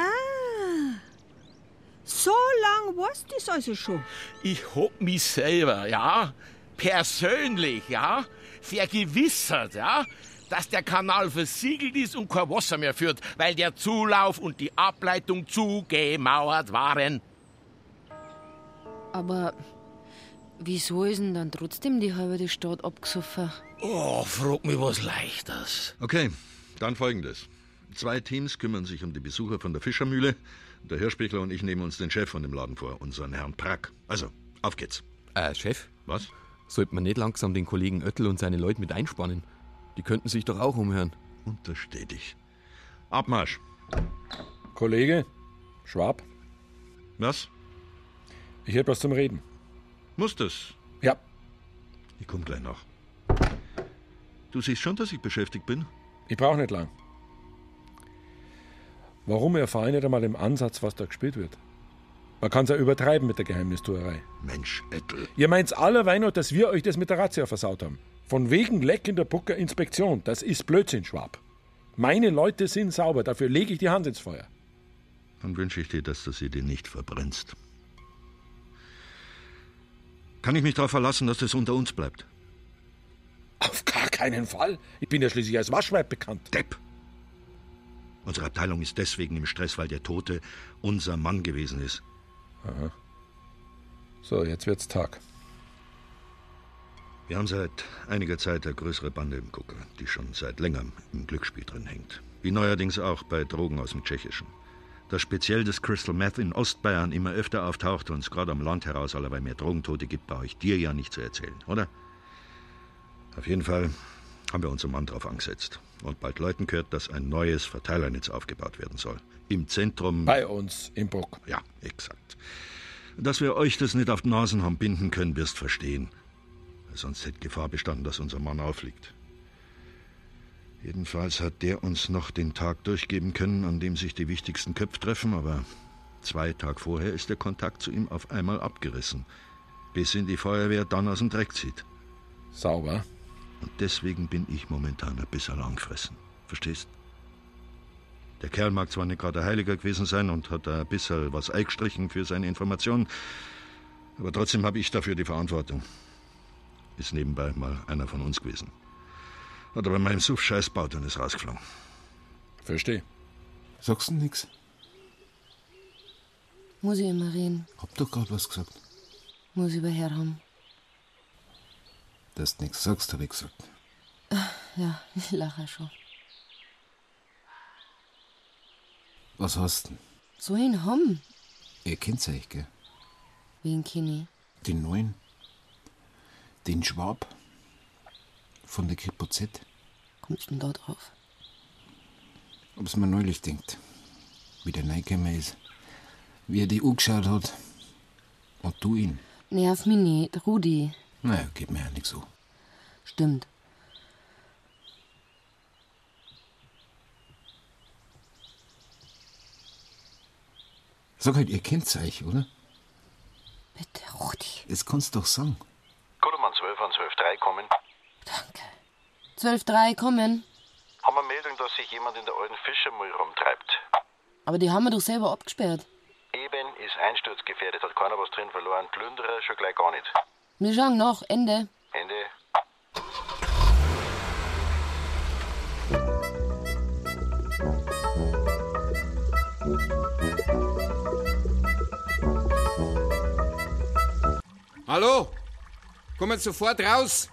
so lang war's das also schon. Ich hab mich selber, ja, persönlich, ja, vergewissert, ja, dass der Kanal versiegelt ist und kein Wasser mehr führt, weil der Zulauf und die Ableitung zugemauert waren. Aber wieso ist denn dann trotzdem die halbe Stadt abgesoffen? Oh, frag mich was Leichtes. Okay, dann folgendes. Zwei Teams kümmern sich um die Besucher von der Fischermühle. Der Hirschbichler und ich nehmen uns den Chef von dem Laden vor, unseren Herrn Prack. Also, auf geht's. Äh, Chef? Was? Sollte man nicht langsam den Kollegen Oettel und seine Leute mit einspannen? Die könnten sich doch auch umhören. Untersteh dich. Abmarsch. Kollege, Schwab, Was? ich hätte was zum Reden. Muss das? Ja. Ich komm gleich nach. Du siehst schon, dass ich beschäftigt bin? Ich brauche nicht lang. Warum erfahre ich nicht einmal im Ansatz, was da gespielt wird? Man kann es ja übertreiben mit der Geheimnistuerei. Mensch, Ettel. Ihr meint's allerweil noch, dass wir euch das mit der Razzia versaut haben. Von wegen Leck in der Inspektion. Das ist Blödsinn, Schwab. Meine Leute sind sauber, dafür lege ich die Hand ins Feuer. Dann wünsche ich dir, dass du sie dir nicht verbrennst. Kann ich mich darauf verlassen, dass das unter uns bleibt? Auf gar keinen Fall. Ich bin ja schließlich als Waschweib bekannt. Depp! Unsere Abteilung ist deswegen im Stress, weil der Tote unser Mann gewesen ist. Aha. So, jetzt wird's Tag. Wir haben seit einiger Zeit eine größere Bande im Gucker, die schon seit längerem im Glücksspiel drin hängt. Wie neuerdings auch bei Drogen aus dem Tschechischen. Dass speziell das Crystal Meth in Ostbayern immer öfter auftaucht und es gerade am Land heraus allerweil mehr Drogentote gibt, brauche ich dir ja nicht zu erzählen, oder? Auf jeden Fall haben wir unseren Mann darauf angesetzt. Und bald läuten gehört, dass ein neues Verteilernetz aufgebaut werden soll. Im Zentrum. Bei uns, im Bruck. Ja, exakt. Dass wir euch das nicht auf die Nasen haben binden können, wirst verstehen. Sonst hätte Gefahr bestanden, dass unser Mann aufliegt. Jedenfalls hat der uns noch den Tag durchgeben können, an dem sich die wichtigsten Köpfe treffen, aber zwei Tage vorher ist der Kontakt zu ihm auf einmal abgerissen, bis ihn die Feuerwehr dann aus dem Dreck zieht. Sauber. Und deswegen bin ich momentan ein bisschen langfressen. Verstehst? Der Kerl mag zwar nicht gerade ein Heiliger gewesen sein und hat ein bisschen was eingestrichen für seine Informationen, aber trotzdem habe ich dafür die Verantwortung. Ist nebenbei mal einer von uns gewesen. Hat aber meinem Suff scheiß baut und ist rausgeflogen. Versteh. Sagst du nix? Muss ich immer reden. Hab doch grad was gesagt. Muss ich überhört haben. Dass du nix sagst, hab ich gesagt. Ja, ich lache schon. Was hast du denn? So ihn haben. Ihr kennt euch, gell? Wen kenn ich? Den neuen. Den Schwab. Von der Kripo Z. Kommst du denn da drauf? Ob's mir neulich denkt. Wie der reingekommen ist. Wie er die angeschaut hat. Und du ihn. Nerv mich nicht, Rudi. Naja, geht mir ja nix so. Stimmt. Sag halt, ihr kennt euch, oder? Bitte, Rudi. Das kannst du doch sagen. Kudelmann 12 an 12.3 kommen. 12.3 kommen. Haben wir Meldung, dass sich jemand in der alten Fischermüll rumtreibt. Aber die haben wir doch selber abgesperrt. Eben ist einsturzgefährdet, hat keiner was drin verloren. Plünderer schon gleich gar nicht. Wir schauen nach. Ende. Ende. Hallo? Kommen sofort raus!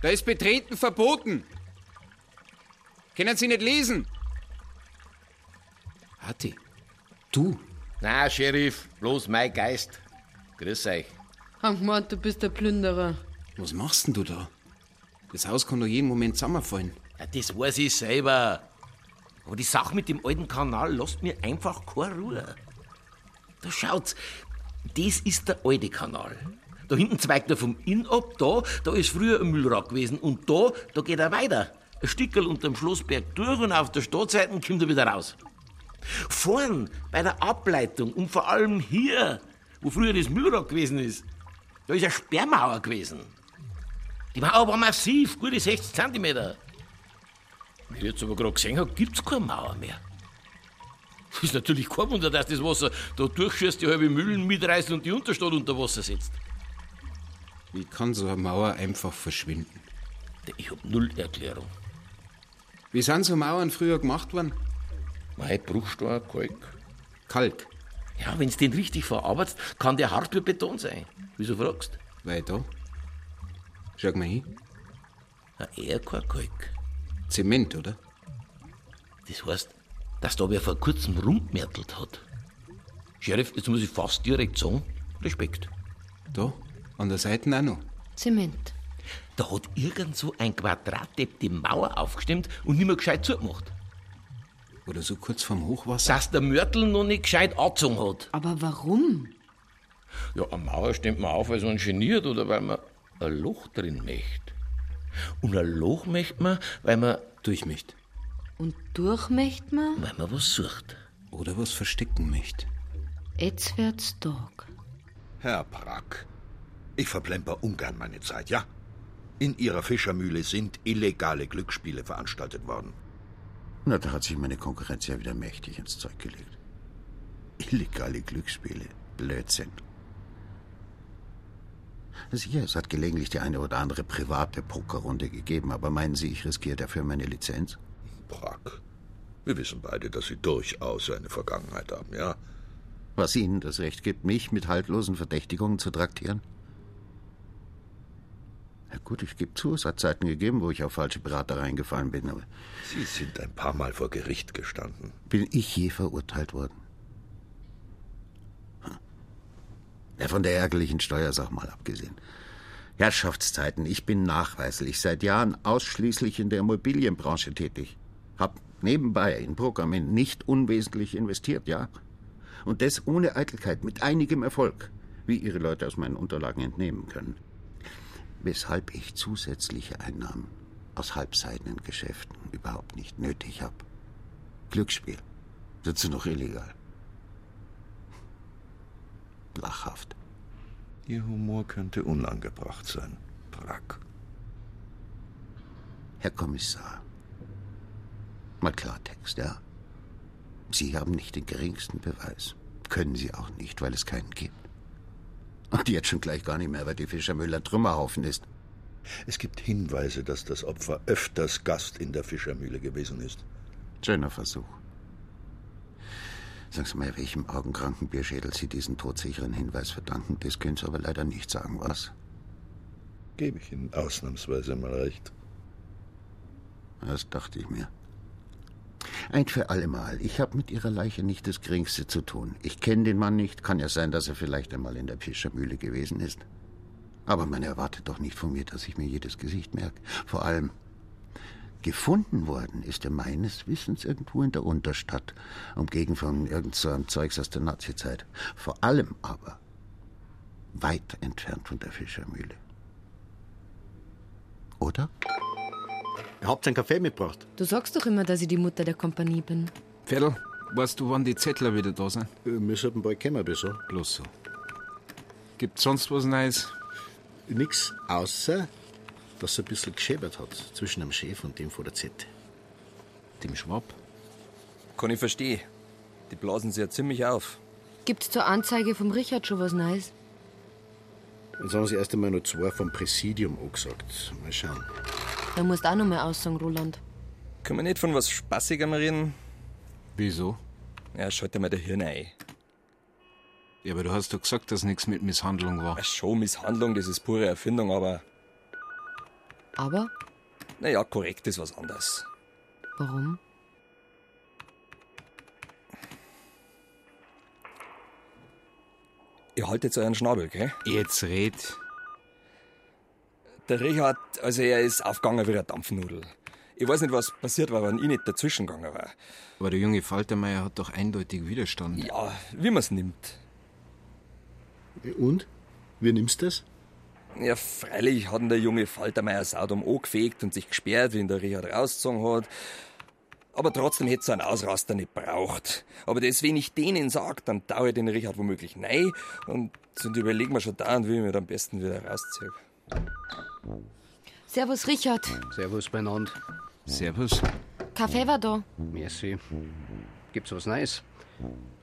Da ist Betreten verboten. Können Sie nicht lesen? Hatti, du? Na, Sheriff, bloß mein Geist. Grüß euch. Haben gemeint, du bist der Plünderer. Was machst denn du da? Das Haus kann doch jeden Moment zusammenfallen. Ja, das weiß ich selber. Aber die Sache mit dem alten Kanal lässt mir einfach keine Ruhe. Da schaut's, das ist der alte Kanal. Da hinten zweigt er vom Inn ab, da, da ist früher ein Müllrad gewesen und da, da geht er weiter. Ein Stückel unterm Schlossberg durch und auf der Stadtseite kommt er wieder raus. Vorn, bei der Ableitung und vor allem hier, wo früher das Müllrad gewesen ist, da ist eine Sperrmauer gewesen. Die Mauer war massiv, gute 60 Zentimeter. Wie ich jetzt aber gerade gesehen habe, gibt's keine Mauer mehr. Ist natürlich kein Wunder, dass das Wasser da durchschießt, die halbe Mühlen mitreißt und die Unterstadt unter Wasser setzt. Wie kann so eine Mauer einfach verschwinden? Ich hab null Erklärung. Wie sind so Mauern früher gemacht worden? Mei, Bruchstein, Kalk. Kalk? Ja, wenn's den richtig verarbeitest, kann der hart wie Beton sein. Wieso fragst? Weil da. Schau mal hin. Na, eher kein Kalk. Zement, oder? Das heißt, dass da wer vor kurzem rumgemertelt hat. Sheriff, jetzt muss ich fast direkt sagen, Respekt. Da, an der Seite auch noch. Zement. Da hat irgend so ein Quadratdepp die Mauer aufgestimmt und nicht mehr gescheit zugemacht. Oder so kurz vorm Hochwasser. Dass der Mörtel noch nicht gescheit angezogen hat. Aber warum? Ja, eine Mauer stemmt man auf, weil man geniert oder weil man ein Loch drin möchte. Und ein Loch möchte man, weil man durch möchte. Und durch möchte man? Weil man was sucht. Oder was verstecken möchte. Jetzt wird's Tag. Herr Brack, ich verplemper ungern meine Zeit, ja? In Ihrer Fischermühle sind illegale Glücksspiele veranstaltet worden. Na, da hat sich meine Konkurrenz ja wieder mächtig ins Zeug gelegt. Illegale Glücksspiele. Blödsinn. Sicher, es hat gelegentlich die eine oder andere private Pokerrunde gegeben, aber meinen Sie, ich riskiere dafür meine Lizenz? Brack. Wir wissen beide, dass Sie durchaus eine Vergangenheit haben, ja? Was Ihnen das Recht gibt, mich mit haltlosen Verdächtigungen zu traktieren? Na gut, ich gebe zu, es hat Zeiten gegeben, wo ich auf falsche Berater reingefallen bin, aber Sie sind ein paar Mal vor Gericht gestanden. bin ich je verurteilt worden? Hm. Ja, von der ärgerlichen Steuersache mal abgesehen. Herrschaftszeiten, ich bin nachweislich seit Jahren ausschließlich in der Immobilienbranche tätig. Hab nebenbei in Programmen nicht unwesentlich investiert, ja? Und das ohne Eitelkeit, mit einigem Erfolg, wie Ihre Leute aus meinen Unterlagen entnehmen können. Weshalb ich zusätzliche Einnahmen aus halbseidenen Geschäften überhaupt nicht nötig habe. Glücksspiel. Dazu noch illegal. Lachhaft. Ihr Humor könnte unangebracht sein, Brack. Herr Kommissar, mal Klartext, ja? Sie haben nicht den geringsten Beweis. Können Sie auch nicht, weil es keinen gibt. Und jetzt schon gleich gar nicht mehr, weil die Fischermüller Trümmerhaufen ist. Es gibt Hinweise, dass das Opfer öfters Gast in der Fischermühle gewesen ist. Schöner Versuch. Sagen Sie mal, welchem augenkranken Bierschädel Sie diesen todsicheren Hinweis verdanken, das können Sie aber leider nicht sagen, was? Gebe ich Ihnen ausnahmsweise mal recht. Das dachte ich mir. Ein für allemal. Ich habe mit Ihrer Leiche nicht das Geringste zu tun. Ich kenne den Mann nicht. Kann ja sein, dass er vielleicht einmal in der Fischermühle gewesen ist. Aber man erwartet doch nicht von mir, dass ich mir jedes Gesicht merke. Vor allem, gefunden worden ist er meines Wissens irgendwo in der Unterstadt, umgegen von irgend so einem Zeugs aus der Nazizeit. Vor allem aber weit entfernt von der Fischermühle. Oder? Ihr habt einen Kaffee mitgebracht. Du sagst doch immer, dass ich die Mutter der Kompanie bin. Pferdl, weißt du, wann die Zettler wieder da sind? Wir sollten bald kommen, besser. Bloß so. Gibt's sonst was Neues? Nix, außer, dass es ein bisschen geschäbert hat zwischen dem Chef und dem von der Z. Dem Schwab? Kann ich verstehen. Die blasen sich ja ziemlich auf. Gibt's zur Anzeige vom Richard schon was Neues? Jetzt haben sie erst einmal noch zwei vom Präsidium angesagt. Mal schauen. Da musst auch noch mal aussagen, Roland. Können wir nicht von was Spaßigem reden? Wieso? Ja, schalt dir mal der Hirn ein. Ja, aber du hast doch gesagt, dass nichts mit Misshandlung war. Ach schon, Misshandlung, das ist pure Erfindung, aber Aber? naja, korrekt ist was anderes. Warum? Ihr haltet euren Schnabel, gell? Jetzt red. Der Richard, also er ist aufgegangen wie eine Dampfnudel. Ich weiß nicht, was passiert war, wenn ich nicht dazwischen gegangen war. Aber der junge Faltermeier hat doch eindeutig Widerstand. Ja, wie man's nimmt. Und? Wie nimmst du das? Ja, freilich hat ihn der junge Faltermeier Saudom angefegt und sich gesperrt, wie ihn der Richard rausgezogen hat. Aber trotzdem hätte so einen Ausraster nicht braucht. Aber das, wenn ich denen sag, dann dauert den Richard womöglich nein und, und überlegen wir schon da und wie ich mir am besten wieder rausziehe. Servus, Richard. Servus beieinander. Servus. Kaffee war da. Merci. Gibt's was Neues?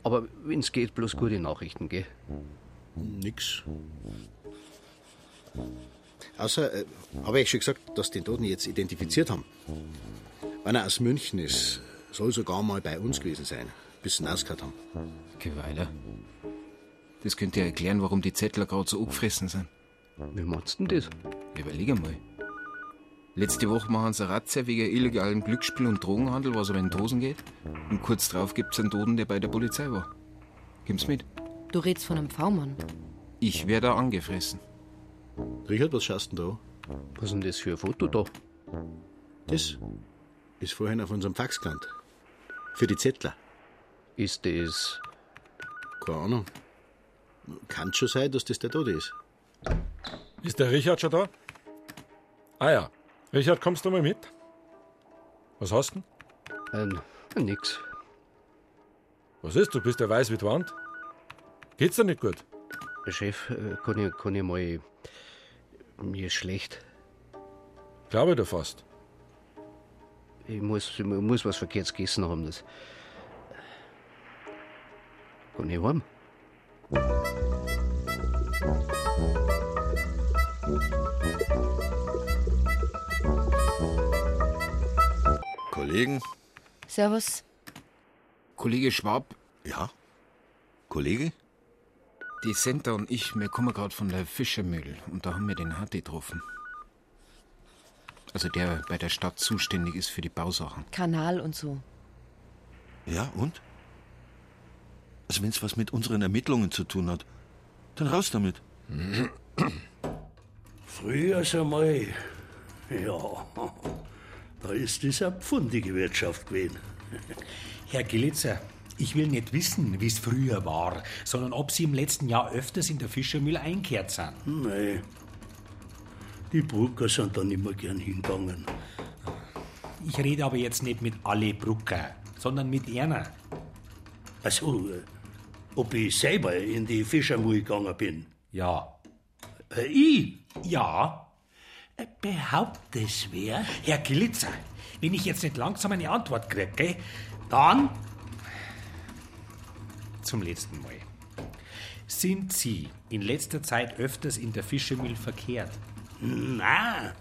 Aber wenn's geht, bloß gute Nachrichten, gell? Nix. Außer, äh, habe ich schon gesagt, dass die Toten jetzt identifiziert haben. Wenn er aus München ist, soll sogar mal bei uns gewesen sein, bis sie ihn ausgehört haben. Geh weiter. Das könnte ja erklären, warum die Zettler gerade so angefressen sind. Wie meinst du denn das? Überleg einmal. Letzte Woche machen sie eine Razzia wegen illegalem Glücksspiel und Drogenhandel, was aber in die Hosen geht. Und kurz drauf gibt's einen Toten, der bei der Polizei war. Kommst mit? Du redst von einem V-Mann. Ich werde da angefressen. Richard, was schaust du denn da? Was ist denn das für ein Foto da? Das ist vorhin auf unserem Fax gelandet. Für die Zettler. Ist das. Keine Ahnung. Kann schon sein, dass das der Tod ist. Ist der Richard schon da? Ah ja. Richard, kommst du mal mit? Was hast du denn? Äh, nix. Was ist? Du bist ja weiß wie die Wand. Geht's dir nicht gut? Chef, äh, kann ich, kann ich mal. Mir ist schlecht. Glaube dir fast. Ich muss, ich muss was Verkehrtes gegessen haben. Das. Kann ich heim? Kollegen? Servus. Kollege Schwab? Ja? Kollege? Die Senta und ich, wir kommen gerade von der Fischermühle und da haben wir den Hatti getroffen. Also der bei der Stadt zuständig ist für die Bausachen. Kanal und so. Ja, und? Also wenn's was mit unseren Ermittlungen zu tun hat, dann raus damit. [clears throat] Früher einmal, ja, [laughs] da ist das eine pfundige Wirtschaft gewesen. Herr Gillitzer, ich will nicht wissen, wie es früher war, sondern ob Sie im letzten Jahr öfters in der Fischermühle einkehrt sind. Nein, die Brucker sind da nicht mehr gern hingegangen. Ich rede aber jetzt nicht mit alle Brucker, sondern mit Erna. Also, äh, ob ich selber in die Fischermühle gegangen bin? Ja. Äh, ich? Ja. Äh, Behauptet es wer? Herr Gillitzer, wenn ich jetzt nicht langsam eine Antwort kriege, dann zum letzten Mal. Sind Sie in letzter Zeit öfters in der Fischermühle verkehrt? Nein.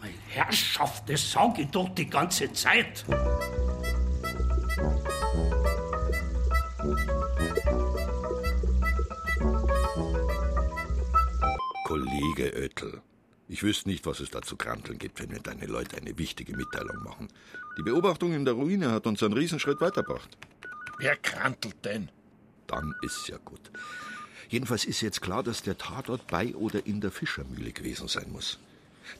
Meine Herrschaft, das sage ich doch die ganze Zeit. Kollege Oettel, ich wüsste nicht, was es da zu kranteln gibt, wenn mir deine Leute eine wichtige Mitteilung machen. Die Beobachtung in der Ruine hat uns einen Riesenschritt weitergebracht. Wer krantelt denn? Dann ist's ja gut. Jedenfalls ist jetzt klar, dass der Tatort bei oder in der Fischermühle gewesen sein muss.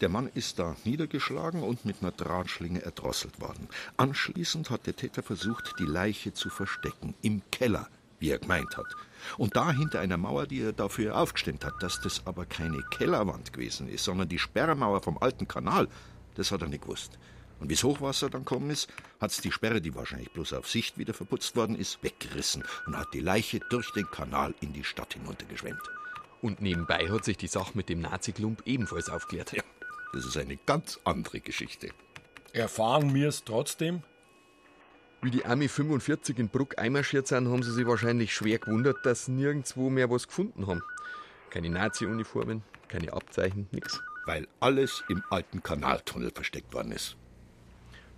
Der Mann ist da niedergeschlagen und mit einer Drahtschlinge erdrosselt worden. Anschließend hat der Täter versucht, die Leiche zu verstecken. Im Keller, wie er gemeint hat. Und da hinter einer Mauer, die er dafür aufgestemmt hat. Dass das aber keine Kellerwand gewesen ist, sondern die Sperrmauer vom alten Kanal, das hat er nicht gewusst. Und wie's Hochwasser dann gekommen ist, hat's die Sperre, die wahrscheinlich bloß auf Sicht wieder verputzt worden ist, weggerissen und hat die Leiche durch den Kanal in die Stadt hinuntergeschwemmt. Und nebenbei hat sich die Sache mit dem Nazi-Klump ebenfalls aufklärt. Ja, das ist eine ganz andere Geschichte. Erfahren wir es trotzdem? Wie die Army 45 in Bruck einmarschiert sind, haben sie sich wahrscheinlich schwer gewundert, dass sie nirgendwo mehr was gefunden haben. Keine Nazi-Uniformen, keine Abzeichen, nix. Weil alles im alten Kanaltunnel versteckt worden ist.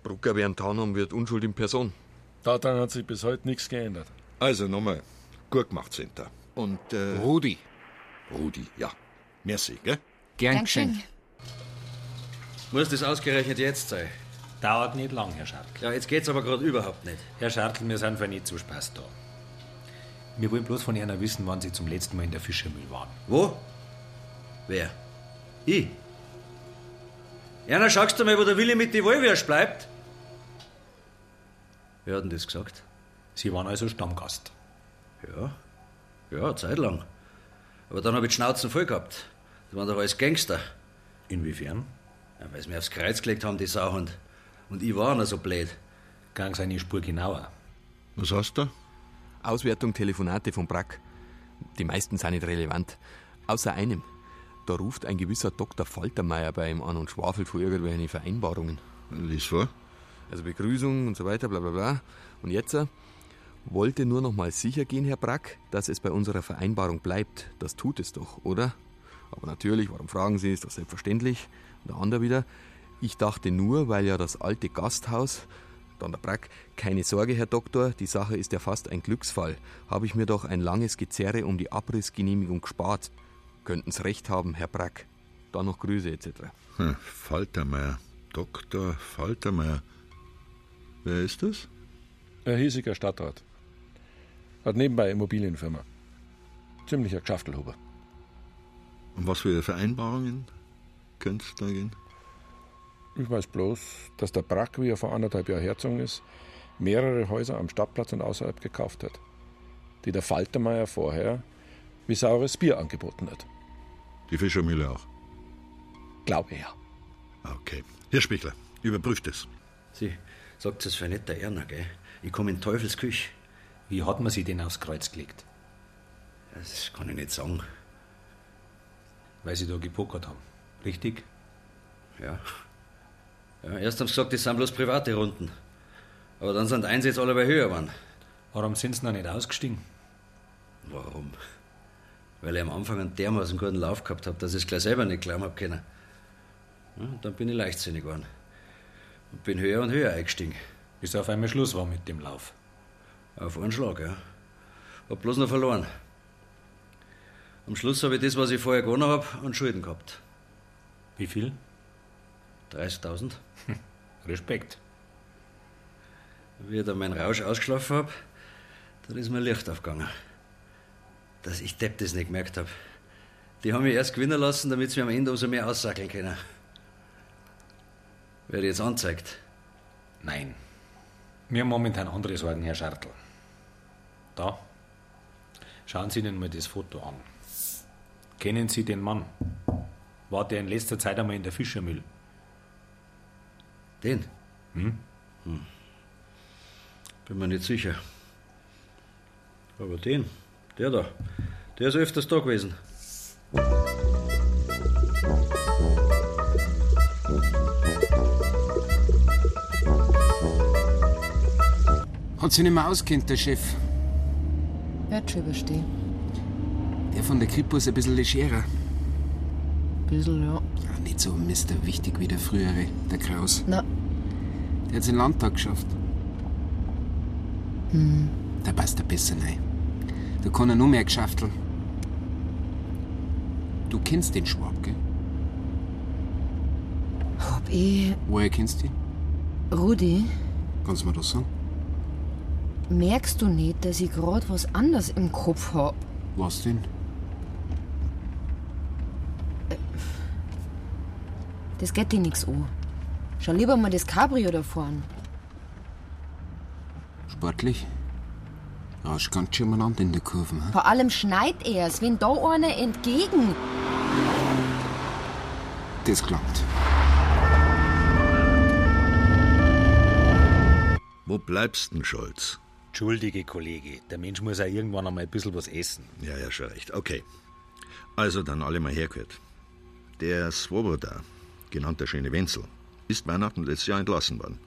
Brucker während haben wird Unschuld in Person. Daran hat sich bis heute nichts geändert. Also nochmal, gut gemacht, Center. Und, äh... Rudi. Rudi, ja. Merci, gell? Gern geschehen. Muss das ausgerechnet jetzt sein? Dauert nicht lang, Herr Schartl. Ja, jetzt geht's aber gerade überhaupt nicht. Herr Schartl, wir sind für nicht zu Spaß da. Wir wollen bloß von Ihnen wissen, wann Sie zum letzten Mal in der Fischermühle waren. Wo? Wer? Ich? Erna, schaust du mal, wo der Willi mit die Wollwürsch bleibt? Wer hat denn das gesagt? Sie waren also Stammgast. Ja, ja, zeitlang. Aber dann habe ich die Schnauzen voll gehabt. Das waren doch alles Gangster. Inwiefern? Ja, weil sie mir aufs Kreuz gelegt haben, die Sauhund. Und ich war noch so blöd. Gang seine Spur genauer. Was hast du? Auswertung Telefonate von Brack. Die meisten sind nicht relevant. Außer einem. Da ruft ein gewisser Dr. Faltermeier bei ihm an und schwafelt vor irgendwelchen Vereinbarungen. Lies vor. Also Begrüßung und so weiter, bla bla bla. Und jetzt äh, wollte nur noch mal sicher gehen, Herr Brack, dass es bei unserer Vereinbarung bleibt. Das tut es doch, oder? Aber natürlich, warum fragen Sie, ist doch selbstverständlich. Und der andere wieder, ich dachte nur, weil ja das alte Gasthaus, dann der Brack, keine Sorge, Herr Doktor, die Sache ist ja fast ein Glücksfall. Habe ich mir doch ein langes Gezerre um die Abrissgenehmigung gespart. Könnten's recht haben, Herr Brack. Dann noch Grüße etc. Hm, Faltermeier. Dr. Faltermeier. Wer ist das? Ein hiesiger Stadtrat. Hat nebenbei eine Immobilienfirma. Ziemlicher Geschäftelhuber. Und was für Vereinbarungen könnte es da gehen? Ich weiß bloß, dass der Brack, wie er vor anderthalb Jahren hergezogen ist, mehrere Häuser am Stadtplatz und außerhalb gekauft hat, die der Faltermeier vorher wie saures Bier angeboten hat. Die Fischermühle auch? Glaube ja. Okay. Herr Spichler, überprüft es. Sie sagt es für nicht der Erna, gell? Ich komme in Teufels Küche. Wie hat man sie denn aufs Kreuz gelegt? Das kann ich nicht sagen. Weil sie da gepokert haben. Richtig? Ja. ja erst haben sie gesagt, das sind bloß private Runden. Aber dann sind die Einsätze alle bei höher geworden. Warum sind sie noch nicht ausgestiegen? Warum? Weil ich am Anfang einen dermaßen guten Lauf gehabt habe, dass ich es gleich selber nicht glauben hab können. Ja, dann bin ich leichtsinnig geworden. Und bin höher und höher eingestiegen. Bis auf einmal Schluss war mit dem Lauf. Auf einen Schlag, ja. Hab bloß noch verloren. Am Schluss habe ich das, was ich vorher gewonnen habe, an Schulden gehabt. Wie viel? 30.000. [laughs] Respekt. Wie ich dann meinen Rausch ausgeschlafen habe, dann ist mir Licht aufgegangen. Dass ich Depp das nicht gemerkt habe. Die haben mich erst gewinnen lassen, damit sie mir am Ende umso mehr aussackeln können. Werde jetzt anzeigt. Nein. Wir haben momentan andere Sorgen, Herr Schartl. Da. Schauen Sie Ihnen mal das Foto an. Kennen Sie den Mann? War der in letzter Zeit einmal in der Fischermüll? Den? Hm? Hm. Bin mir nicht sicher. Aber den, der da, der ist öfters da gewesen. Hat sich nicht mehr auskennt, der Chef. Wird schon überstehen. Der von der Kripo ist ein bisschen legerer. Bisschen, ja. Ja, nicht so Mister wichtig wie der frühere, der Kraus. Na. Der hat den Landtag geschafft. Hm. Da passt er besser rein. Da kann er nur mehr geschafteln. Du kennst den Schwab, gell? Hab ich. Woher kennst du ihn? Rudi, Kannst du mir das sagen? Merkst du nicht, dass ich grad was anderes im Kopf hab? Was denn? Das geht dir nix an. Schau lieber mal das Cabrio da vorn. Sportlich? Rasch ganz schön mal in der Kurve. Hm? Vor allem schneit er's, wenn da einer entgegen. Das klappt. Wo bleibst denn, Scholz? Entschuldige, Kollege. Der Mensch muss ja irgendwann einmal ein bisschen was essen. Ja, ja, schon recht. Okay. Also dann alle mal hergehört. Der Swoboda, genannt der schöne Wenzel, ist Weihnachten letztes Jahr entlassen worden.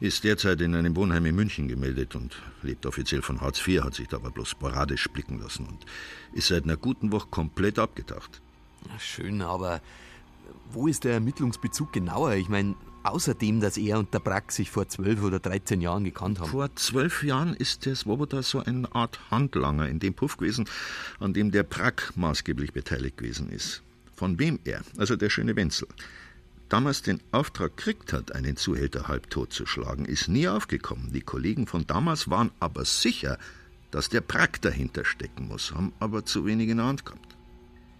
Ist derzeit in einem Wohnheim in München gemeldet und lebt offiziell von Hartz IV, hat sich da aber bloß sporadisch blicken lassen und ist seit einer guten Woche komplett abgetaucht. Na schön, aber wo ist der Ermittlungsbezug genauer? Ich meine, außerdem, dass er und der Brack sich vor zwölf oder 13 Jahren gekannt haben. Vor zwölf Jahren ist der Swoboda so eine Art Handlanger in dem Puff gewesen, an dem der Brack maßgeblich beteiligt gewesen ist. Von wem er, also der schöne Wenzel, damals den Auftrag gekriegt hat, einen Zuhälter halbtot zu schlagen, ist nie aufgekommen. Die Kollegen von damals waren aber sicher, dass der Brack dahinter stecken muss, haben aber zu wenig in der Hand gehabt.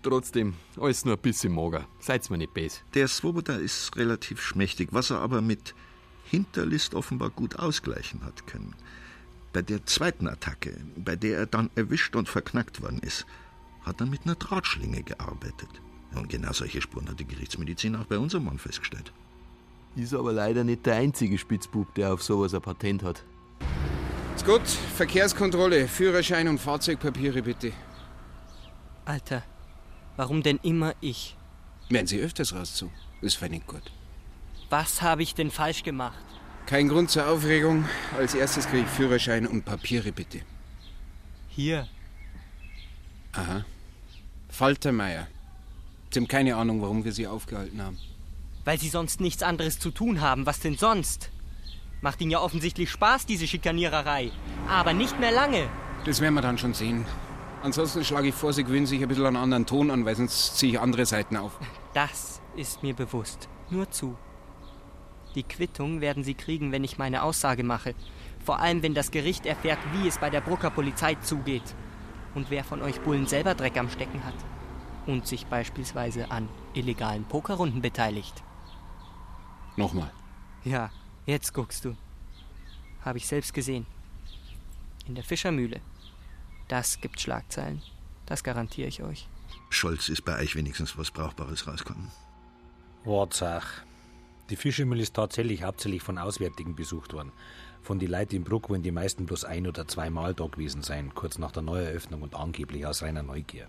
Trotzdem, alles nur ein bisschen mager. Seid's mir nicht bes. Der Swoboda ist relativ schmächtig, was er aber mit Hinterlist offenbar gut ausgleichen hat können. Bei der zweiten Attacke, bei der er dann erwischt und verknackt worden ist, hat er mit einer Drahtschlinge gearbeitet. Und genau solche Spuren hat die Gerichtsmedizin auch bei unserem Mann festgestellt. Ist aber leider nicht der einzige Spitzbub, der auf sowas ein Patent hat. Ist gut, Verkehrskontrolle, Führerschein und Fahrzeugpapiere bitte. Alter, warum denn immer ich? Werden Sie öfters? Das wäre nicht gut. Was habe ich denn falsch gemacht? Kein Grund zur Aufregung. Als erstes kriege ich Führerschein und Papiere bitte. Hier. Aha. Faltermeier. Sie haben keine Ahnung, warum wir Sie aufgehalten haben. Weil Sie sonst nichts anderes zu tun haben. Was denn sonst? Macht Ihnen ja offensichtlich Spaß, diese Schikaniererei. Aber nicht mehr lange. Das werden wir dann schon sehen. Ansonsten schlage ich vor, Sie gewöhnen sich ein bisschen an einen anderen Ton an, weil sonst ziehe ich andere Seiten auf. Das ist mir bewusst. Nur zu. Die Quittung werden Sie kriegen, wenn ich meine Aussage mache. Vor allem, wenn das Gericht erfährt, wie es bei der Brucker Polizei zugeht. Und wer von euch Bullen selber Dreck am Stecken hat. Und sich beispielsweise an illegalen Pokerrunden beteiligt. Nochmal. Ja, jetzt guckst du. Habe ich selbst gesehen. In der Fischermühle. Das gibt Schlagzeilen. Das garantiere ich euch. Scholz ist bei euch wenigstens was Brauchbares rausgekommen. Wortsach. Die Fischermühle ist tatsächlich hauptsächlich von Auswärtigen besucht worden. Von die Leuten in Bruck wollen die meisten bloß ein oder zweimal da gewesen sein, kurz nach der Neueröffnung und angeblich aus reiner Neugier.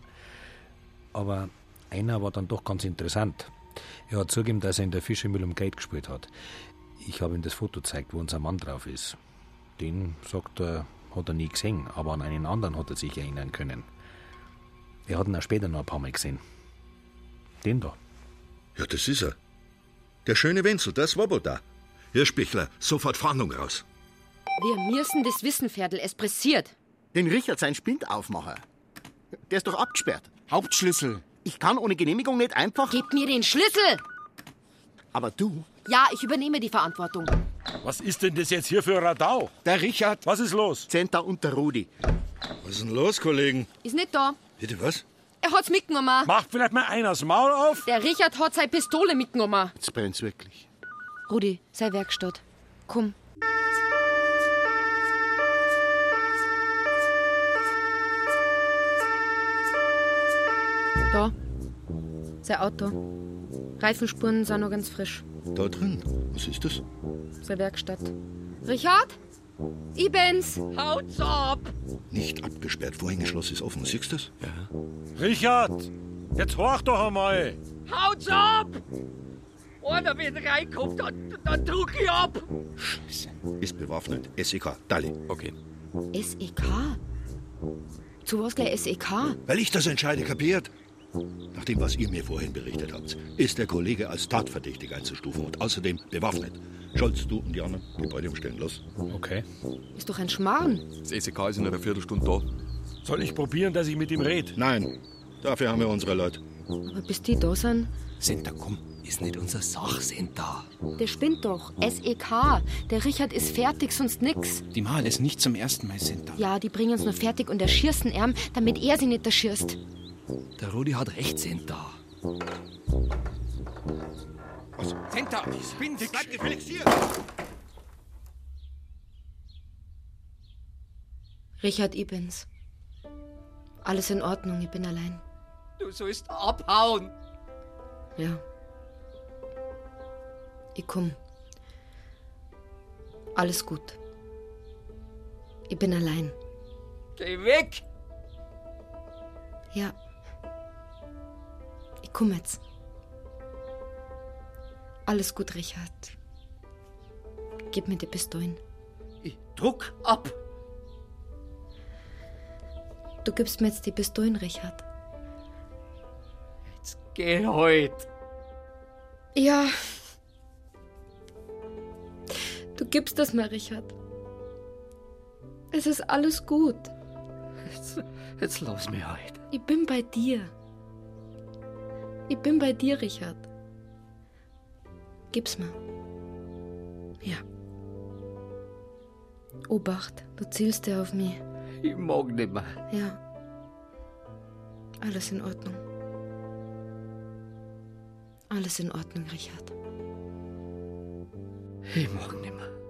Aber einer war dann doch ganz interessant. Er hat zugegeben, dass er in der Fischermühle um Geld gespielt hat. Ich habe ihm das Foto gezeigt, wo unser Mann drauf ist. Den, sagt er, hat er nie gesehen, aber an einen anderen hat er sich erinnern können. Wir hatten ihn auch später noch ein paar Mal gesehen. Den da. Ja, das ist er. Der schöne Wenzel, das war wohl da. Herr Spichler, sofort Fahndung raus. Wir müssen das wissen, Ferdl. Es pressiert. Den Richard, sein Spind aufmachen. Der ist doch abgesperrt. Hauptschlüssel. Ich kann ohne Genehmigung nicht einfach. Gib mir den Schlüssel! Aber du? Ja, ich übernehme die Verantwortung. Was ist denn das jetzt hier für ein Radau? Der Richard. Was ist los? Zenta und der Rudi. Was ist denn los, Kollegen? Ist nicht da. Bitte was? Er hat's mitgenommen. Macht vielleicht mal einer das Maul auf? Der Richard hat seine Pistole mitgenommen. Jetzt brennt's wirklich. Rudi, sei Werkstatt. Komm. Da. Sein Auto. Reifenspuren sind noch ganz frisch. Da drin. Was ist das? Seine Werkstatt. Richard? Ich bin's. Haut's ab. Nicht abgesperrt. Vorhängeschloss ist offen. Siehst du das? Ja. Richard, jetzt horch doch einmal. Haut's ab! Einer, wenn reinkommt, dann, dann drück ich ab. Ist bewaffnet. SEK. Dali. Okay. SEK? Zu was gleich SEK? Weil ich das entscheide, kapiert? Nach dem, was ihr mir vorhin berichtet habt, ist der Kollege als tatverdächtig einzustufen und außerdem bewaffnet. Scholz, du und die anderen, Gebäude umstellen, los. Okay. Ist doch ein Schmarrn. Das SEK ist in einer Viertelstunde da. Soll ich probieren, dass ich mit ihm rede? Nein, dafür haben wir unsere Leute. Aber bis die da sind, Senta, komm, ist nicht unser Sach, Senta. der spinnt doch. SEK. Der Richard ist fertig, sonst nix. Die Mal ist nicht zum ersten Mal Senta. Ja, die bringen uns nur fertig und erschießen ihn, damit er sie nicht erschießt. Der Rudi hat recht, Senta. Senta, ich bin's. Bleib gefälligst hier! Richard, ich bin's. Alles in Ordnung, ich bin allein. Du sollst abhauen. Ja. Ich komm. Alles gut. Ich bin allein. Geh weg. Ja. Komm jetzt. Alles gut, Richard. Gib mir die Pistolen. Ich druck ab. Du gibst mir jetzt die Pistolen, Richard. Geh heut. Ja. Du gibst das mir, Richard. Es ist alles gut. Jetzt, jetzt lass mich heut. Ich bin bei dir. Ich bin bei dir, Richard. Gib's mir. Ja. Obacht, du zielst ja auf mich. Ich mag nicht mehr. Ja. Alles in Ordnung. Alles in Ordnung, Richard. Ich mag nicht mehr.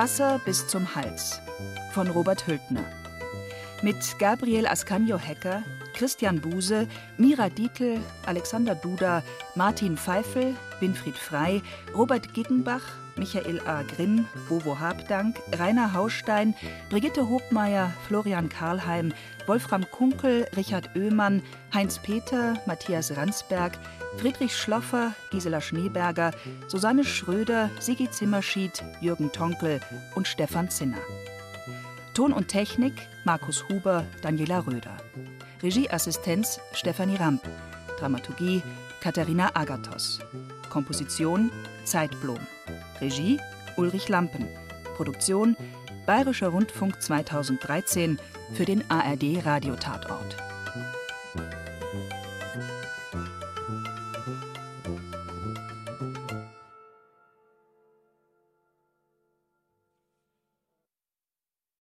Wasser bis zum Hals von Robert Hültner. Mit Gabriel Ascanio-Hecker, Christian Buse, Mira Dietl, Alexander Duda, Martin Pfeifel, Winfried Frei, Robert Giggenbach, Michael A. Grimm, Bovo Habdank, Rainer Haustein, Brigitte Hobmeier, Florian Karlheim, Wolfram Kunkel, Richard Oehmann, Heinz Peter, Matthias Ransberg, Friedrich Schloffer, Gisela Schneeberger, Susanne Schröder, Sigi Zimmerschied, Jürgen Tonkel und Stefan Zinner. Ton und Technik Markus Huber, Daniela Röder. Regieassistenz Stefanie Ramp. Dramaturgie Katharina Agathos. Komposition Zeitblom. Regie Ulrich Lampen. Produktion Bayerischer Rundfunk 2013 für den ARD Radiotatort.